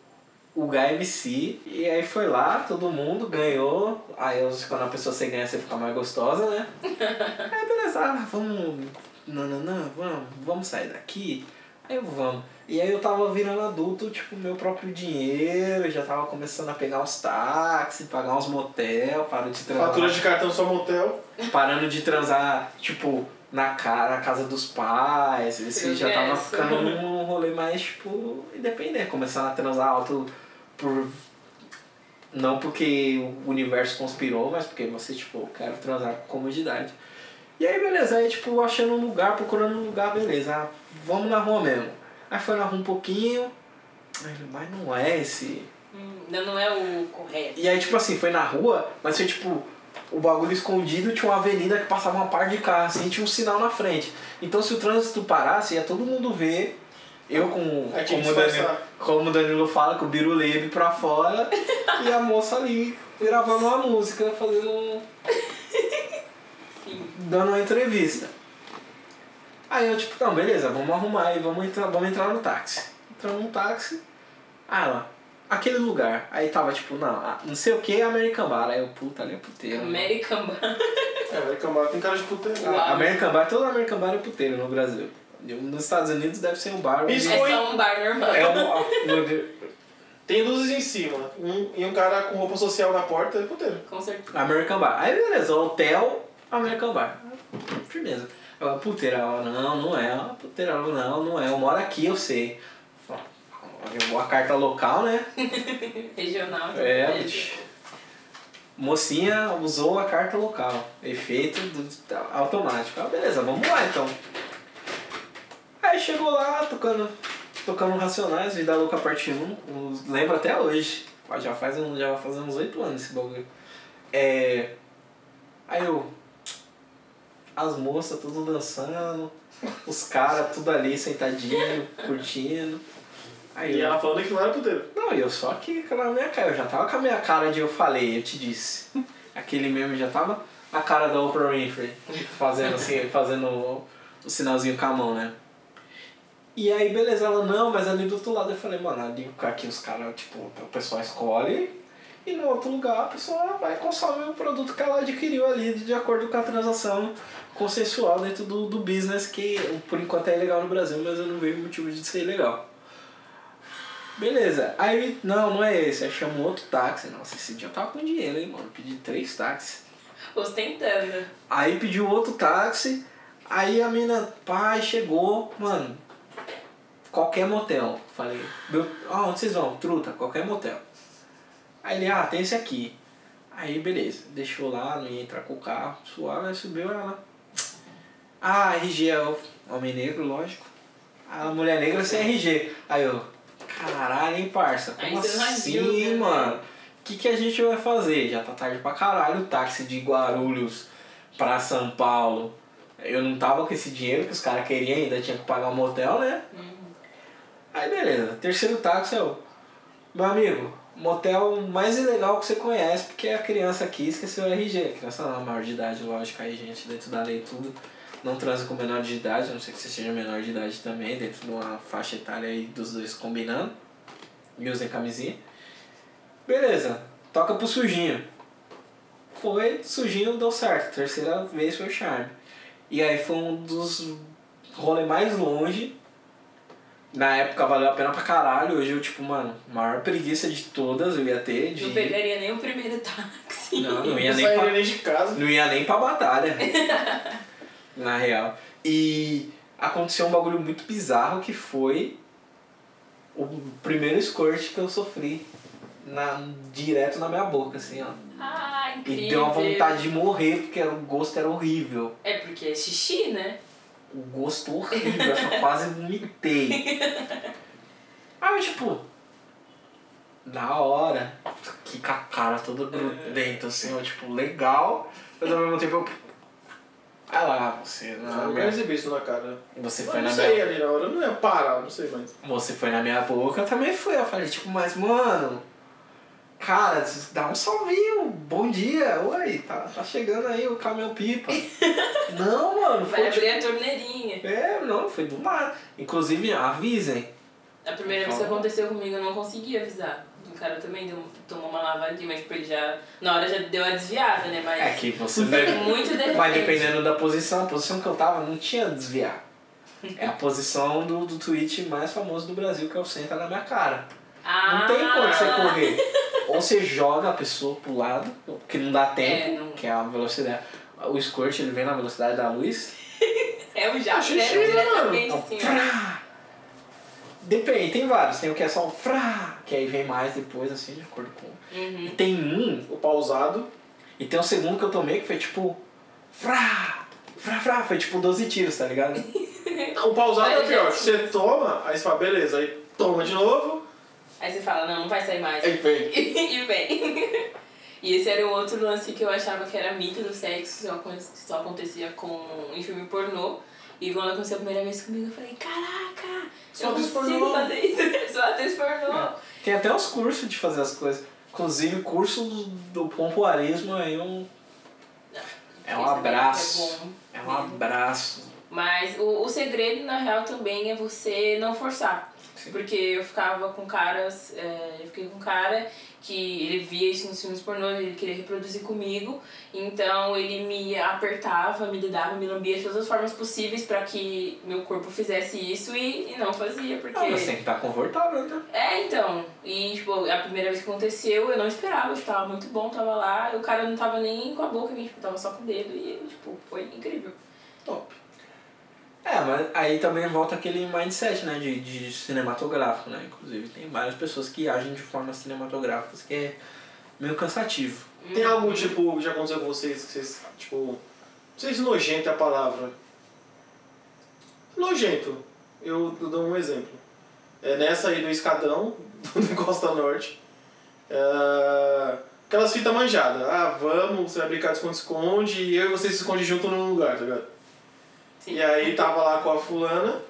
o Guy MC, e aí foi lá, todo mundo ganhou. Aí quando a pessoa você ganha, você fica mais gostosa, né? aí beleza, ah, vamos. Não, não, não, vamos, vamos sair daqui. Aí eu vamos. E aí eu tava virando adulto, tipo, meu próprio dinheiro, já tava começando a pegar uns táxis, pagar uns motel, parando de transar. Fatura de cartão só motel. Parando de transar, tipo, na, ca na casa dos pais. Esse já tava ficando num rolê mais, tipo, independente. Começando a transar alto por. Não porque o universo conspirou, mas porque você, tipo, quero transar com comodidade. E aí, beleza, aí, tipo, achando um lugar, procurando um lugar, beleza, ah, vamos na rua mesmo. Aí foi na rua um pouquinho, mas não é esse. Hum, ainda não é o correto. E aí, tipo assim, foi na rua, mas foi tipo, o bagulho escondido tinha uma avenida que passava uma par de carro, assim, tinha um sinal na frente. Então se o trânsito parasse, ia todo mundo ver. Eu com, Aí tinha como, Danilo, como o Danilo fala, com o birulebe pra fora e a moça ali gravando uma música, fazendo um- Sim. dando uma entrevista. Aí eu tipo, não, beleza, vamos arrumar aí, vamos entrar, vamos entrar no táxi. Entramos no táxi. Ah, ela, aquele lugar. Aí tava tipo, não, não sei o que, American Bar. Aí eu, puta, ali é puteiro. mano. American Bar. É, vai acabar tem cara de puteiro. Uau. Ah, American Bar, todo American Bar é puteiro no Brasil. Nos Estados Unidos deve ser um bar. Isso. É só um bar normal. É um. Tem luzes em cima. Um, e um cara com roupa social na porta é puteiro. Com certeza. American Bar. Aí beleza, hotel, American Bar. Firmeza. Eu, puteira, ela, não, não é. Puteira, ela, não, não é. Eu moro aqui, eu sei. Eu vou a carta local, né? Regional. É, bicho. Mocinha usou a carta local. Efeito do- automático. Ah, beleza, vamos lá então. Aí chegou lá tocando, tocando Racionais, Vida Louca Parte 1. os- Lembro até hoje. Já faz, já vai fazer uns 8 anos esse bagulho. É. Aí eu. As moças tudo dançando. Os caras tudo ali sentadinho, curtindo. Aí E eu, ela falando que não era puteiro. não, e eu só que na minha cara, eu já tava com a minha cara de eu falei, eu te disse. Aquele meme já tava a cara da Oprah Winfrey, fazendo assim, fazendo o, o sinalzinho com a mão, né? E aí, beleza, ela, não, mas ali do outro lado eu falei, mano, ali aqui os caras, tipo, o pessoal escolhe e no outro lugar a pessoa vai consumir o produto que ela adquiriu ali de acordo com a transação consensual dentro do, do business, que por enquanto é ilegal no Brasil, mas eu não vejo motivo de ser ilegal. Beleza, aí não, não é esse, aí chama um outro táxi. Nossa, esse dia eu tava com dinheiro, hein, mano. Pedi três táxis. Ostentando. Aí pediu outro táxi, aí a mina, pai, chegou, mano. Qualquer motel. Falei, meu, ah, onde vocês vão? Truta, qualquer motel. Aí ele, ah, tem esse aqui. Aí beleza, deixou lá, não ia entrar com o carro, suave, aí subiu ela. Ah, RG é o homem negro, lógico. A mulher negra sem RG. Aí eu, caralho, hein, parça, como assim, ajuda, né? mano? que, que a gente vai fazer? Já tá tarde pra caralho, o táxi de Guarulhos pra São Paulo. Eu não tava com esse dinheiro que os caras queriam ainda, tinha que pagar um motel, né? Aí beleza, terceiro táxi é o. Meu amigo, motel mais ilegal que você conhece, porque a criança aqui esqueceu o RG. A criança não é maior de idade, lógico, aí gente, dentro da lei tudo. Não transa com menor de idade, a não ser que você seja menor de idade também, dentro de uma faixa etária aí dos dois combinando. E usem camisinha. Beleza, toca pro sujinho. Foi, sujinho deu certo. Terceira vez foi o charme. E aí foi um dos rolês mais longe. Na época valeu a pena pra caralho. Hoje eu, tipo, mano, maior preguiça de todas eu ia ter. De... Não pegaria nem o primeiro táxi. Não, não ia nem pra... nem de casa. Não ia nem pra batalha. na real. E aconteceu um bagulho muito bizarro que foi o primeiro squirt que eu sofri na, direto na minha boca, assim, ó. Ah, incrível. E deu uma vontade de morrer, porque o gosto era horrível. É porque é xixi, né? O gosto horrível, eu só quase vomitei. Aí eu, tipo, da hora, que com a cara toda grudenta, assim, ó, tipo, legal, mas ao mesmo tempo eu. Ah lá, você Eu na nunca minha, recebi isso na cara. Você Eu foi não na sei minha. ali na hora, eu não ia parar, não sei mais. Você foi na minha boca, eu também fui. Eu falei, tipo, mas mano. Cara, dá um salvinho, bom dia, oi, tá, tá chegando aí o caminhão pipa. não, mano, Vai foi tipo, abrir a torneirinha. É, não, foi do nada. Inclusive, avisem. A primeira vez que aconteceu comigo eu não consegui avisar. O cara também deu, tomou uma lavadinha, mas tipo, ele já. Na hora já deu uma desviada, né? Mas. É que você deve. muito de Mas dependendo da posição, a posição que eu tava não tinha desviar. É a posição do, do tweet mais famoso do Brasil, que é o senta na minha cara. Ah, Não tem como você correr. Ou você joga a pessoa pro lado, que não dá tempo, É, não- que é a velocidade. O squirt ele vem na velocidade da luz. É o jato, né? Diretamente Então, assim, ó. frá! Depende, tem vários. Tem o que é só um frá, que aí vem mais depois, assim, de acordo com. Uhum. E tem um, O pausado. e tem o segundo que eu tomei que foi tipo. Frá! Frá, frá! Foi tipo 12 tiros, tá ligado? O pausado é Vai, pior. gente. Você toma, aí você fala, beleza, aí toma de novo, Aí você fala, não, não vai sair mais. aí vem. e vem. E esse era um outro lance que eu achava que era mito do sexo, só, só acontecia com, em filme pornô. E quando aconteceu a primeira vez comigo, eu falei, caraca, Só eu consigo pornô." fazer isso, só atriz pornô. Tem até uns cursos de fazer as coisas. Inclusive, curso do pompoarismo é um. É um também abraço. é bom. É um abraço. Mas o, o segredo, na real, também é você não forçar. Porque eu ficava com caras, é, eu fiquei com um cara que ele via isso nos filmes pornô, ele queria reproduzir comigo, então ele me apertava, me dedava, me lambia de todas as formas possíveis pra que meu corpo fizesse isso e, e não fazia, porque... Ah, mas tem que estar confortável, né? É, então. E, tipo, a primeira vez que aconteceu, eu não esperava, eu tava muito bom, tava lá, e o cara não tava nem com a boca, tipo, tava só com o dedo, e, tipo, foi incrível. Top. É, mas aí também volta aquele mindset, né, de, de cinematográfico, né? Inclusive tem várias pessoas que agem de formas cinematográficas que é meio cansativo. Tem algum tipo que já aconteceu com vocês que vocês, tipo. Se nojento é a palavra. Nojento. Eu, eu dou um exemplo. É nessa aí do escadão, do Costa Norte. É, aquelas fitas manjadas. Ah, vamos, você vai brincar de esconde-esconde e eu e você se esconde junto num lugar, tá ligado? Sim. E aí tava lá com a fulana.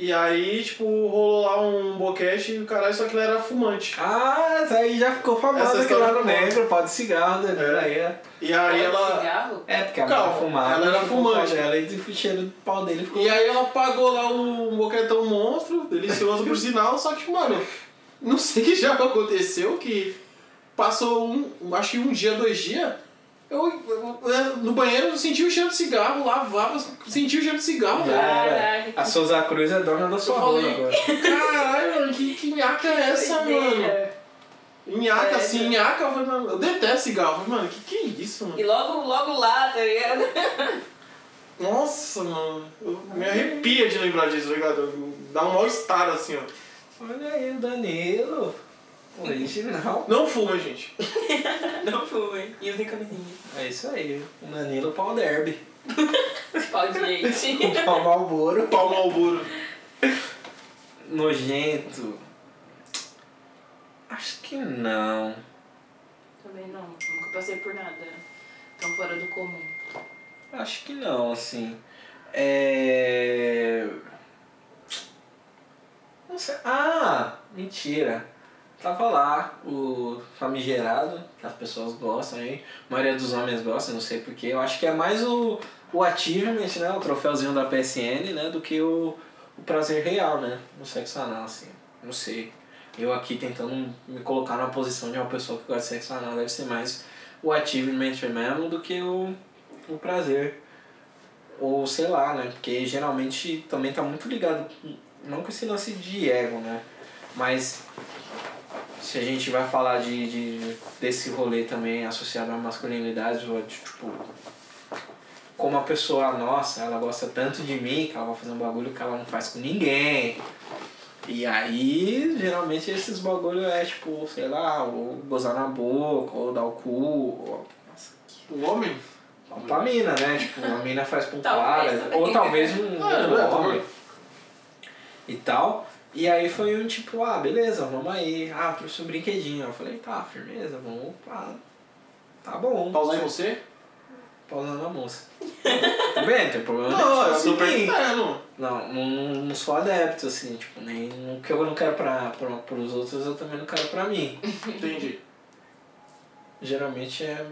E aí, tipo, rolou lá um boquete e o caralho, só que ele era fumante. Ah, aí já ficou famosa no ficou famosa. negro, pó de cigarro, né? É. Aí é. E aí ela. cigarro? É, porque a Calma, mulher fumava. ela era fumante. Dela, e o cheiro do pau dele ficou. E aí ela pagou lá um boquetão monstro, delicioso por sinal, só que, mano, não sei o que já aconteceu, que passou um, acho que um dia, dois dias, eu, eu- eu- no banheiro eu senti o cheiro de cigarro, lavava, senti o cheiro de cigarro, velho. A Souza Cruz é dona da sua Eu falei, agora. Caralho, mano, que, que nhaca é essa, mano? Nhaca, É, assim, nhaca, eu, falei, eu detesto cigarro, falei, mano, que que é isso, mano? E logo, logo lá, tá ligado? Nossa, mano, eu me arrepia de lembrar disso, tá ligado? Dá um mal-estar, assim, ó. Olha aí o Danilo. Original. Não fuma, gente. Não fui. E usem camisinha. É isso aí. O Danilo pau derby. Pau de leite. O pau malboro. Pau Malboro. Nojento. Acho que não. também não. Nunca passei por nada tão fora do comum. Acho que não, assim. É. Não sei. Ah, mentira. Tava lá o famigerado, que as pessoas gostam aí. A maioria dos homens gosta, não sei porquê. Eu acho que é mais o, o achievement, né? O troféuzinho da PSN, né? Do que o, o prazer real, né? No sexo anal, assim. Não sei. Eu aqui tentando me colocar na posição de uma pessoa que gosta de sexo anal deve ser mais o achievement mesmo do que o, o prazer. Ou sei lá, né? Porque geralmente também tá muito ligado, não com esse lance de ego, né? Mas se a gente vai falar de, de desse rolê também associado à masculinidade, ou de, tipo, como a pessoa nossa, ela gosta tanto de mim que ela vai fazer um bagulho que ela não faz com ninguém. E aí, geralmente esses bagulho é tipo, sei lá, ou gozar na boca, ou dar o cu, ou O homem? ou pra mina, né? Tipo, a mina faz com Talvez cara, também. ou talvez um, Ah, um é, homem também. e tal. E aí foi um tipo, ah, beleza, vamos aí. Ah, trouxe um brinquedinho. Eu falei, tá, firmeza, vamos pá. Tá bom. Pausar em você? Pausando a moça. Tudo bem, não tem problema Não, eu tô perguntando. Não, não, não sou adepto, assim, tipo, nem o que eu não quero pra, pra, pros outros, eu também não quero pra mim. Entendi. Geralmente é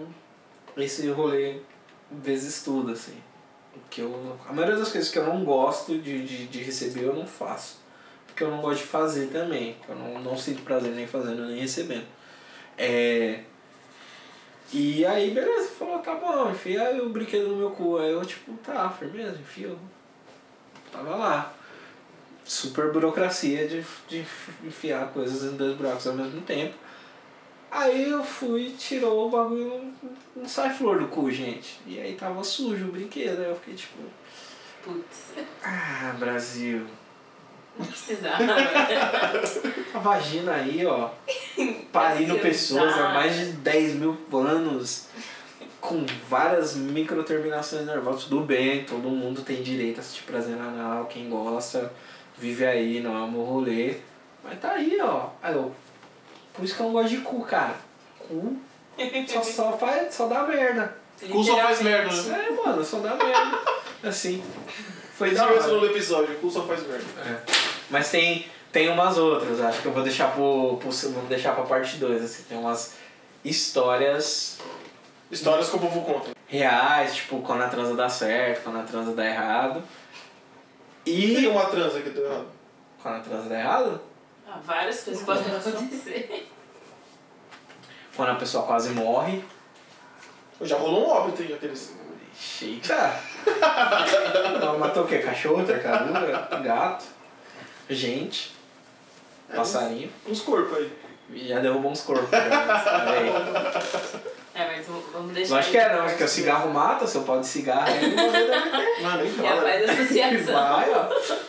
esse rolê vezes tudo, assim. Porque eu, a maioria das coisas que eu não gosto de, de, de receber, eu não faço. Porque eu não gosto de fazer também. Eu não, não sinto prazer nem fazendo, nem recebendo. É... E aí, beleza, falou, tá bom, enfia o brinquedo no meu cu. Aí eu, tipo, tá, firmeza, enfio. Tava lá. Super burocracia de, de enfiar coisas em dois buracos ao mesmo tempo. Aí eu fui, tirou o bagulho, não sai flor do cu, gente. E aí tava sujo o brinquedo, aí eu fiquei tipo, Putz, ah, Brasil. Não precisava. A vagina aí, ó, parindo pessoas há mais de 10 mil anos, com várias microterminações nervosas, tudo bem, todo mundo tem direito a assistir prazer anal, quem gosta, vive aí, não ama o rolê. Mas tá aí, ó. Aí eu, por isso que eu não gosto de cu, cara. Cu só, só, faz, só dá merda. Cu só faz merda, né? É, mano, só dá merda. Assim. Foi da hora. no episódio, o cu só faz merda. É. Mas tem, tem umas outras, acho que eu vou deixar pro, pro vamos deixar pra parte 2, assim, tem umas histórias Histórias que o povo conta. reais, tipo, quando a transa dá certo, quando a transa dá errado. E E uma transa que deu errado? quando a transa dá errado, Ah, várias coisas podem acontecer. quando a pessoa quase morre. Já rolou um óbito aí, aqueles. Eita! Não, matou o quê? Cachorro, tartaruga, gato, gente, passarinho. Uns corpos aí. E já derrubou uns corpos. aí. É, mas vamos deixar. Não acho que é não, acho que o cigarro mata, seu pau de cigarro aí não vai nem Já faz associação. Vai, ó.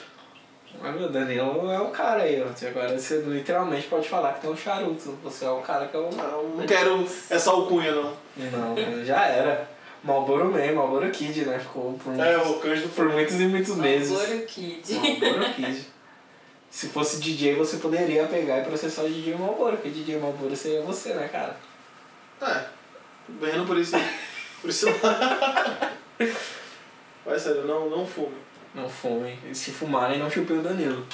Mas meu Daniel é o cara aí, ó. Agora você literalmente pode falar que tem um charuto. Você é o cara que é o. Não, não quero essa alcunha, não. Não, já era. Malboro Man, Malboro Kid, né? Ficou por, É, muitos, o Cândido por muitos e muitos meses. Malboro Kid. Malboro Kid. Se fosse DJ, você poderia pegar e processar o DJ Malboro, porque DJ Malboro seria você, né, cara? É, vendo por isso. Por isso Vai sério, não, não fume. Não fumem. E se fumarem, não chupem o Danilo.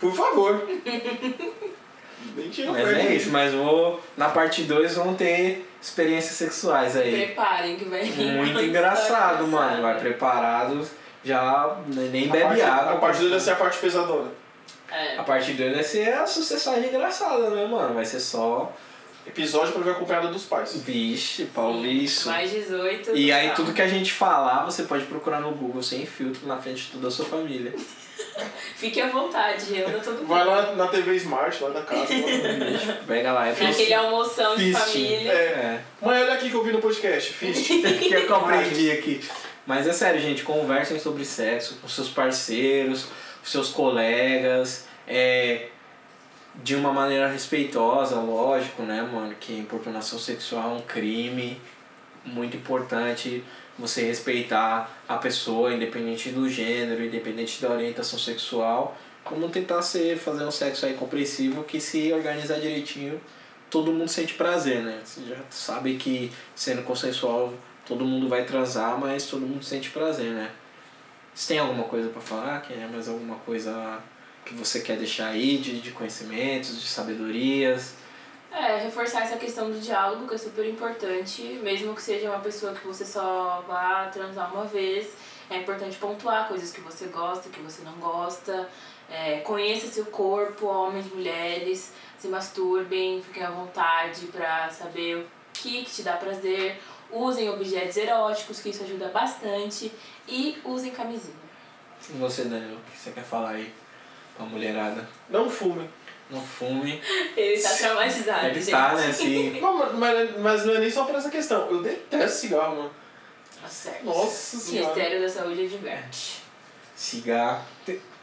Por favor. Nem tira Mas é isso, mas vou. Na parte 2 vão ter experiências sexuais aí. Preparem que vai vir. Muito engraçado, mano. Vai preparado, já nem A bebe parte- água. A parte dele vai ser a parte pesadona. É. A parte 2 vai ser a sucessagem engraçada, né, mano? Vai ser só. Episódio pra ver acompanhado dos pais. Vixe, Paulo, isso. Mais 18. E aí tudo que a gente falar, você pode procurar no Google sem filtro na frente de toda a sua família. Fique à vontade, eu não tô do Vai lá na TV Smart, lá da casa. lá. Pega lá, é Naquele almoção de família. É. Mãe, olha aqui que eu vi no podcast. Fist. que eu compreendi aqui. Mas é sério, gente, conversem sobre sexo com seus parceiros, com seus colegas, é, de uma maneira respeitosa, lógico, né, mano? Que importunação sexual é um crime muito importante você respeitar a pessoa, independente do gênero, independente da orientação sexual. Vamos tentar ser, fazer um sexo aí compreensivo que se organizar direitinho todo mundo sente prazer, né? Você já sabe que sendo consensual todo mundo vai transar, mas todo mundo sente prazer, né? Você tem alguma coisa para falar? Quer mais alguma coisa que você quer deixar aí de, de conhecimentos, de sabedorias? É, reforçar essa questão do diálogo, que é super importante, mesmo que seja uma pessoa que você só vá transar uma vez, é importante pontuar coisas que você gosta, que você não gosta, é, conheça seu corpo, homens, mulheres, se masturbem, fiquem à vontade para saber o que, que te dá prazer, usem objetos eróticos, que isso ajuda bastante, e usem camisinha. E você, Daniel, o que você quer falar aí pra mulherada? Não fume. Não fume. Ele tá traumatizado, Ele gente. tá, né, assim... Não, mas, mas não é nem só por essa questão. Eu detesto cigarro, mano. Tá certo. Nossa senhora. Ministério da Saúde adverte. Cigarro.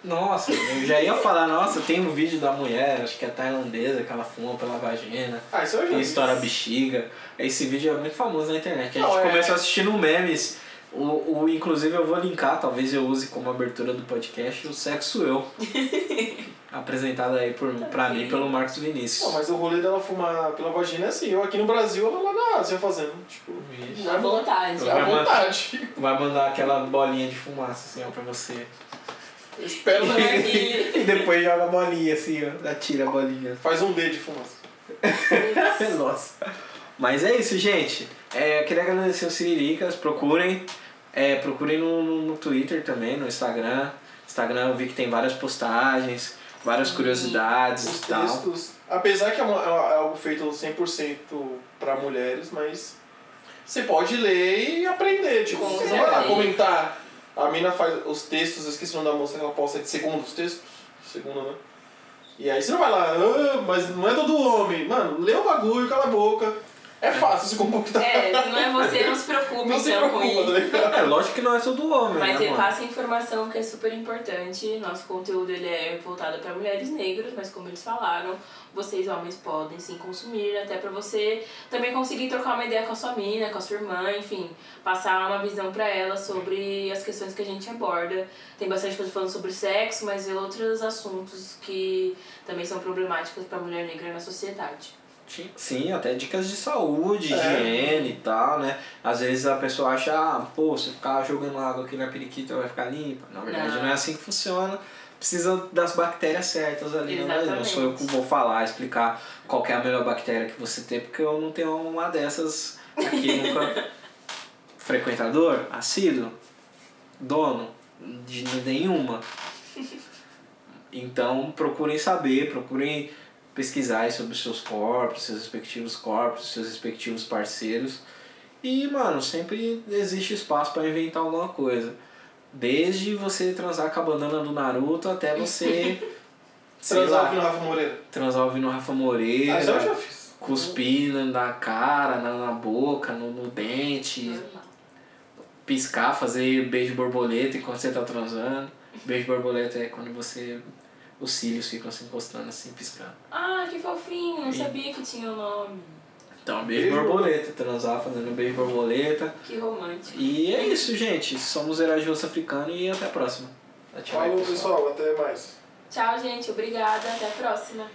Nossa, eu já ia falar, nossa, tem um vídeo da mulher, acho que é tailandesa, que ela fuma pela vagina. Ah, isso eu já estoura bexiga. Esse vídeo é muito famoso na internet. A Não, gente é- começou assistindo memes. O, o, inclusive eu vou linkar, talvez eu use como abertura do podcast, o Sexo Eu. apresentado aí por, pra mim pelo Marcos Não, Vinícius. mas o rolê dela fumar pela vagina é assim. Eu aqui no Brasil, ela lá na Ásia fazendo. Tipo. À vontade. à Vai mandar- vontade. Vai mandar aquela bolinha de fumaça assim, ó, pra você. Eu espero né? arminha. E depois joga a bolinha assim, ó. Atira a bolinha. Faz um D de fumaça. Nossa. Mas é isso, gente. É, eu queria agradecer os Siriricas. Procurem. É, procurem no, no, no Twitter também, no Instagram. Instagram eu vi que tem várias postagens, várias curiosidades Os e tal. textos. Apesar que é, uma- é algo feito 100% pra mulheres, mas você pode ler e aprender. Tipo, você não vai lá comentar. A mina faz os textos, eu esqueci o nome da moça que ela posta de segundos textos. Segunda, né? E aí você não vai lá, ah, mas não é todo homem. Mano, lê o bagulho, cala a boca. É fácil se comportar. É, se não é você, não se preocupe Não se então com preocupa, isso. tá ligado? É lógico que não é só do homem, Mas né, mano? repassa a informação que é super importante. Nosso conteúdo ele é voltado para mulheres negras, mas como eles falaram, vocês homens podem sim consumir, até para você também conseguir trocar uma ideia com a sua mina, com a sua irmã, enfim, passar uma visão para ela sobre as questões que a gente aborda. Tem bastante coisa falando sobre sexo, mas e outros assuntos que também são problemáticos para a mulher negra na sociedade. Sim, até dicas de saúde, É. higiene e tal, né? Às vezes a pessoa acha, ah, pô, se ficar jogando água aqui na periquita vai ficar limpa. Na verdade não, Não. é assim que funciona. Precisa das bactérias certas ali, né? Não sou eu que vou falar, explicar qual é a melhor bactéria que você tem, porque eu não tenho uma dessas aqui nunca. Frequentador, assíduo, dono, de nenhuma. Então procurem saber, procurem pesquisar sobre os seus corpos, seus respectivos corpos, seus respectivos parceiros. E, mano, sempre existe espaço para inventar alguma coisa. Desde você transar com a bandana do Naruto até você. Transar ouvindo Rafa Moreira. transar ouvindo Rafa Moreira, Ah, eu já fiz. cuspir na cara, na, na boca, no, no dente, piscar, fazer beijo borboleta enquanto você tá transando. Beijo borboleta é quando você. Os cílios ficam se encostando assim, piscando. Ah, que fofinho, não E- sabia que tinha o nome. Então, beijo, Beijo borboleta, transar fazendo beijo borboleta. Que romântico. E é isso, gente. Somos Heróis de Osso Africano e até a próxima. Tchau, Falou, pessoal. Até mais. Tchau, gente. Obrigada. Até a próxima.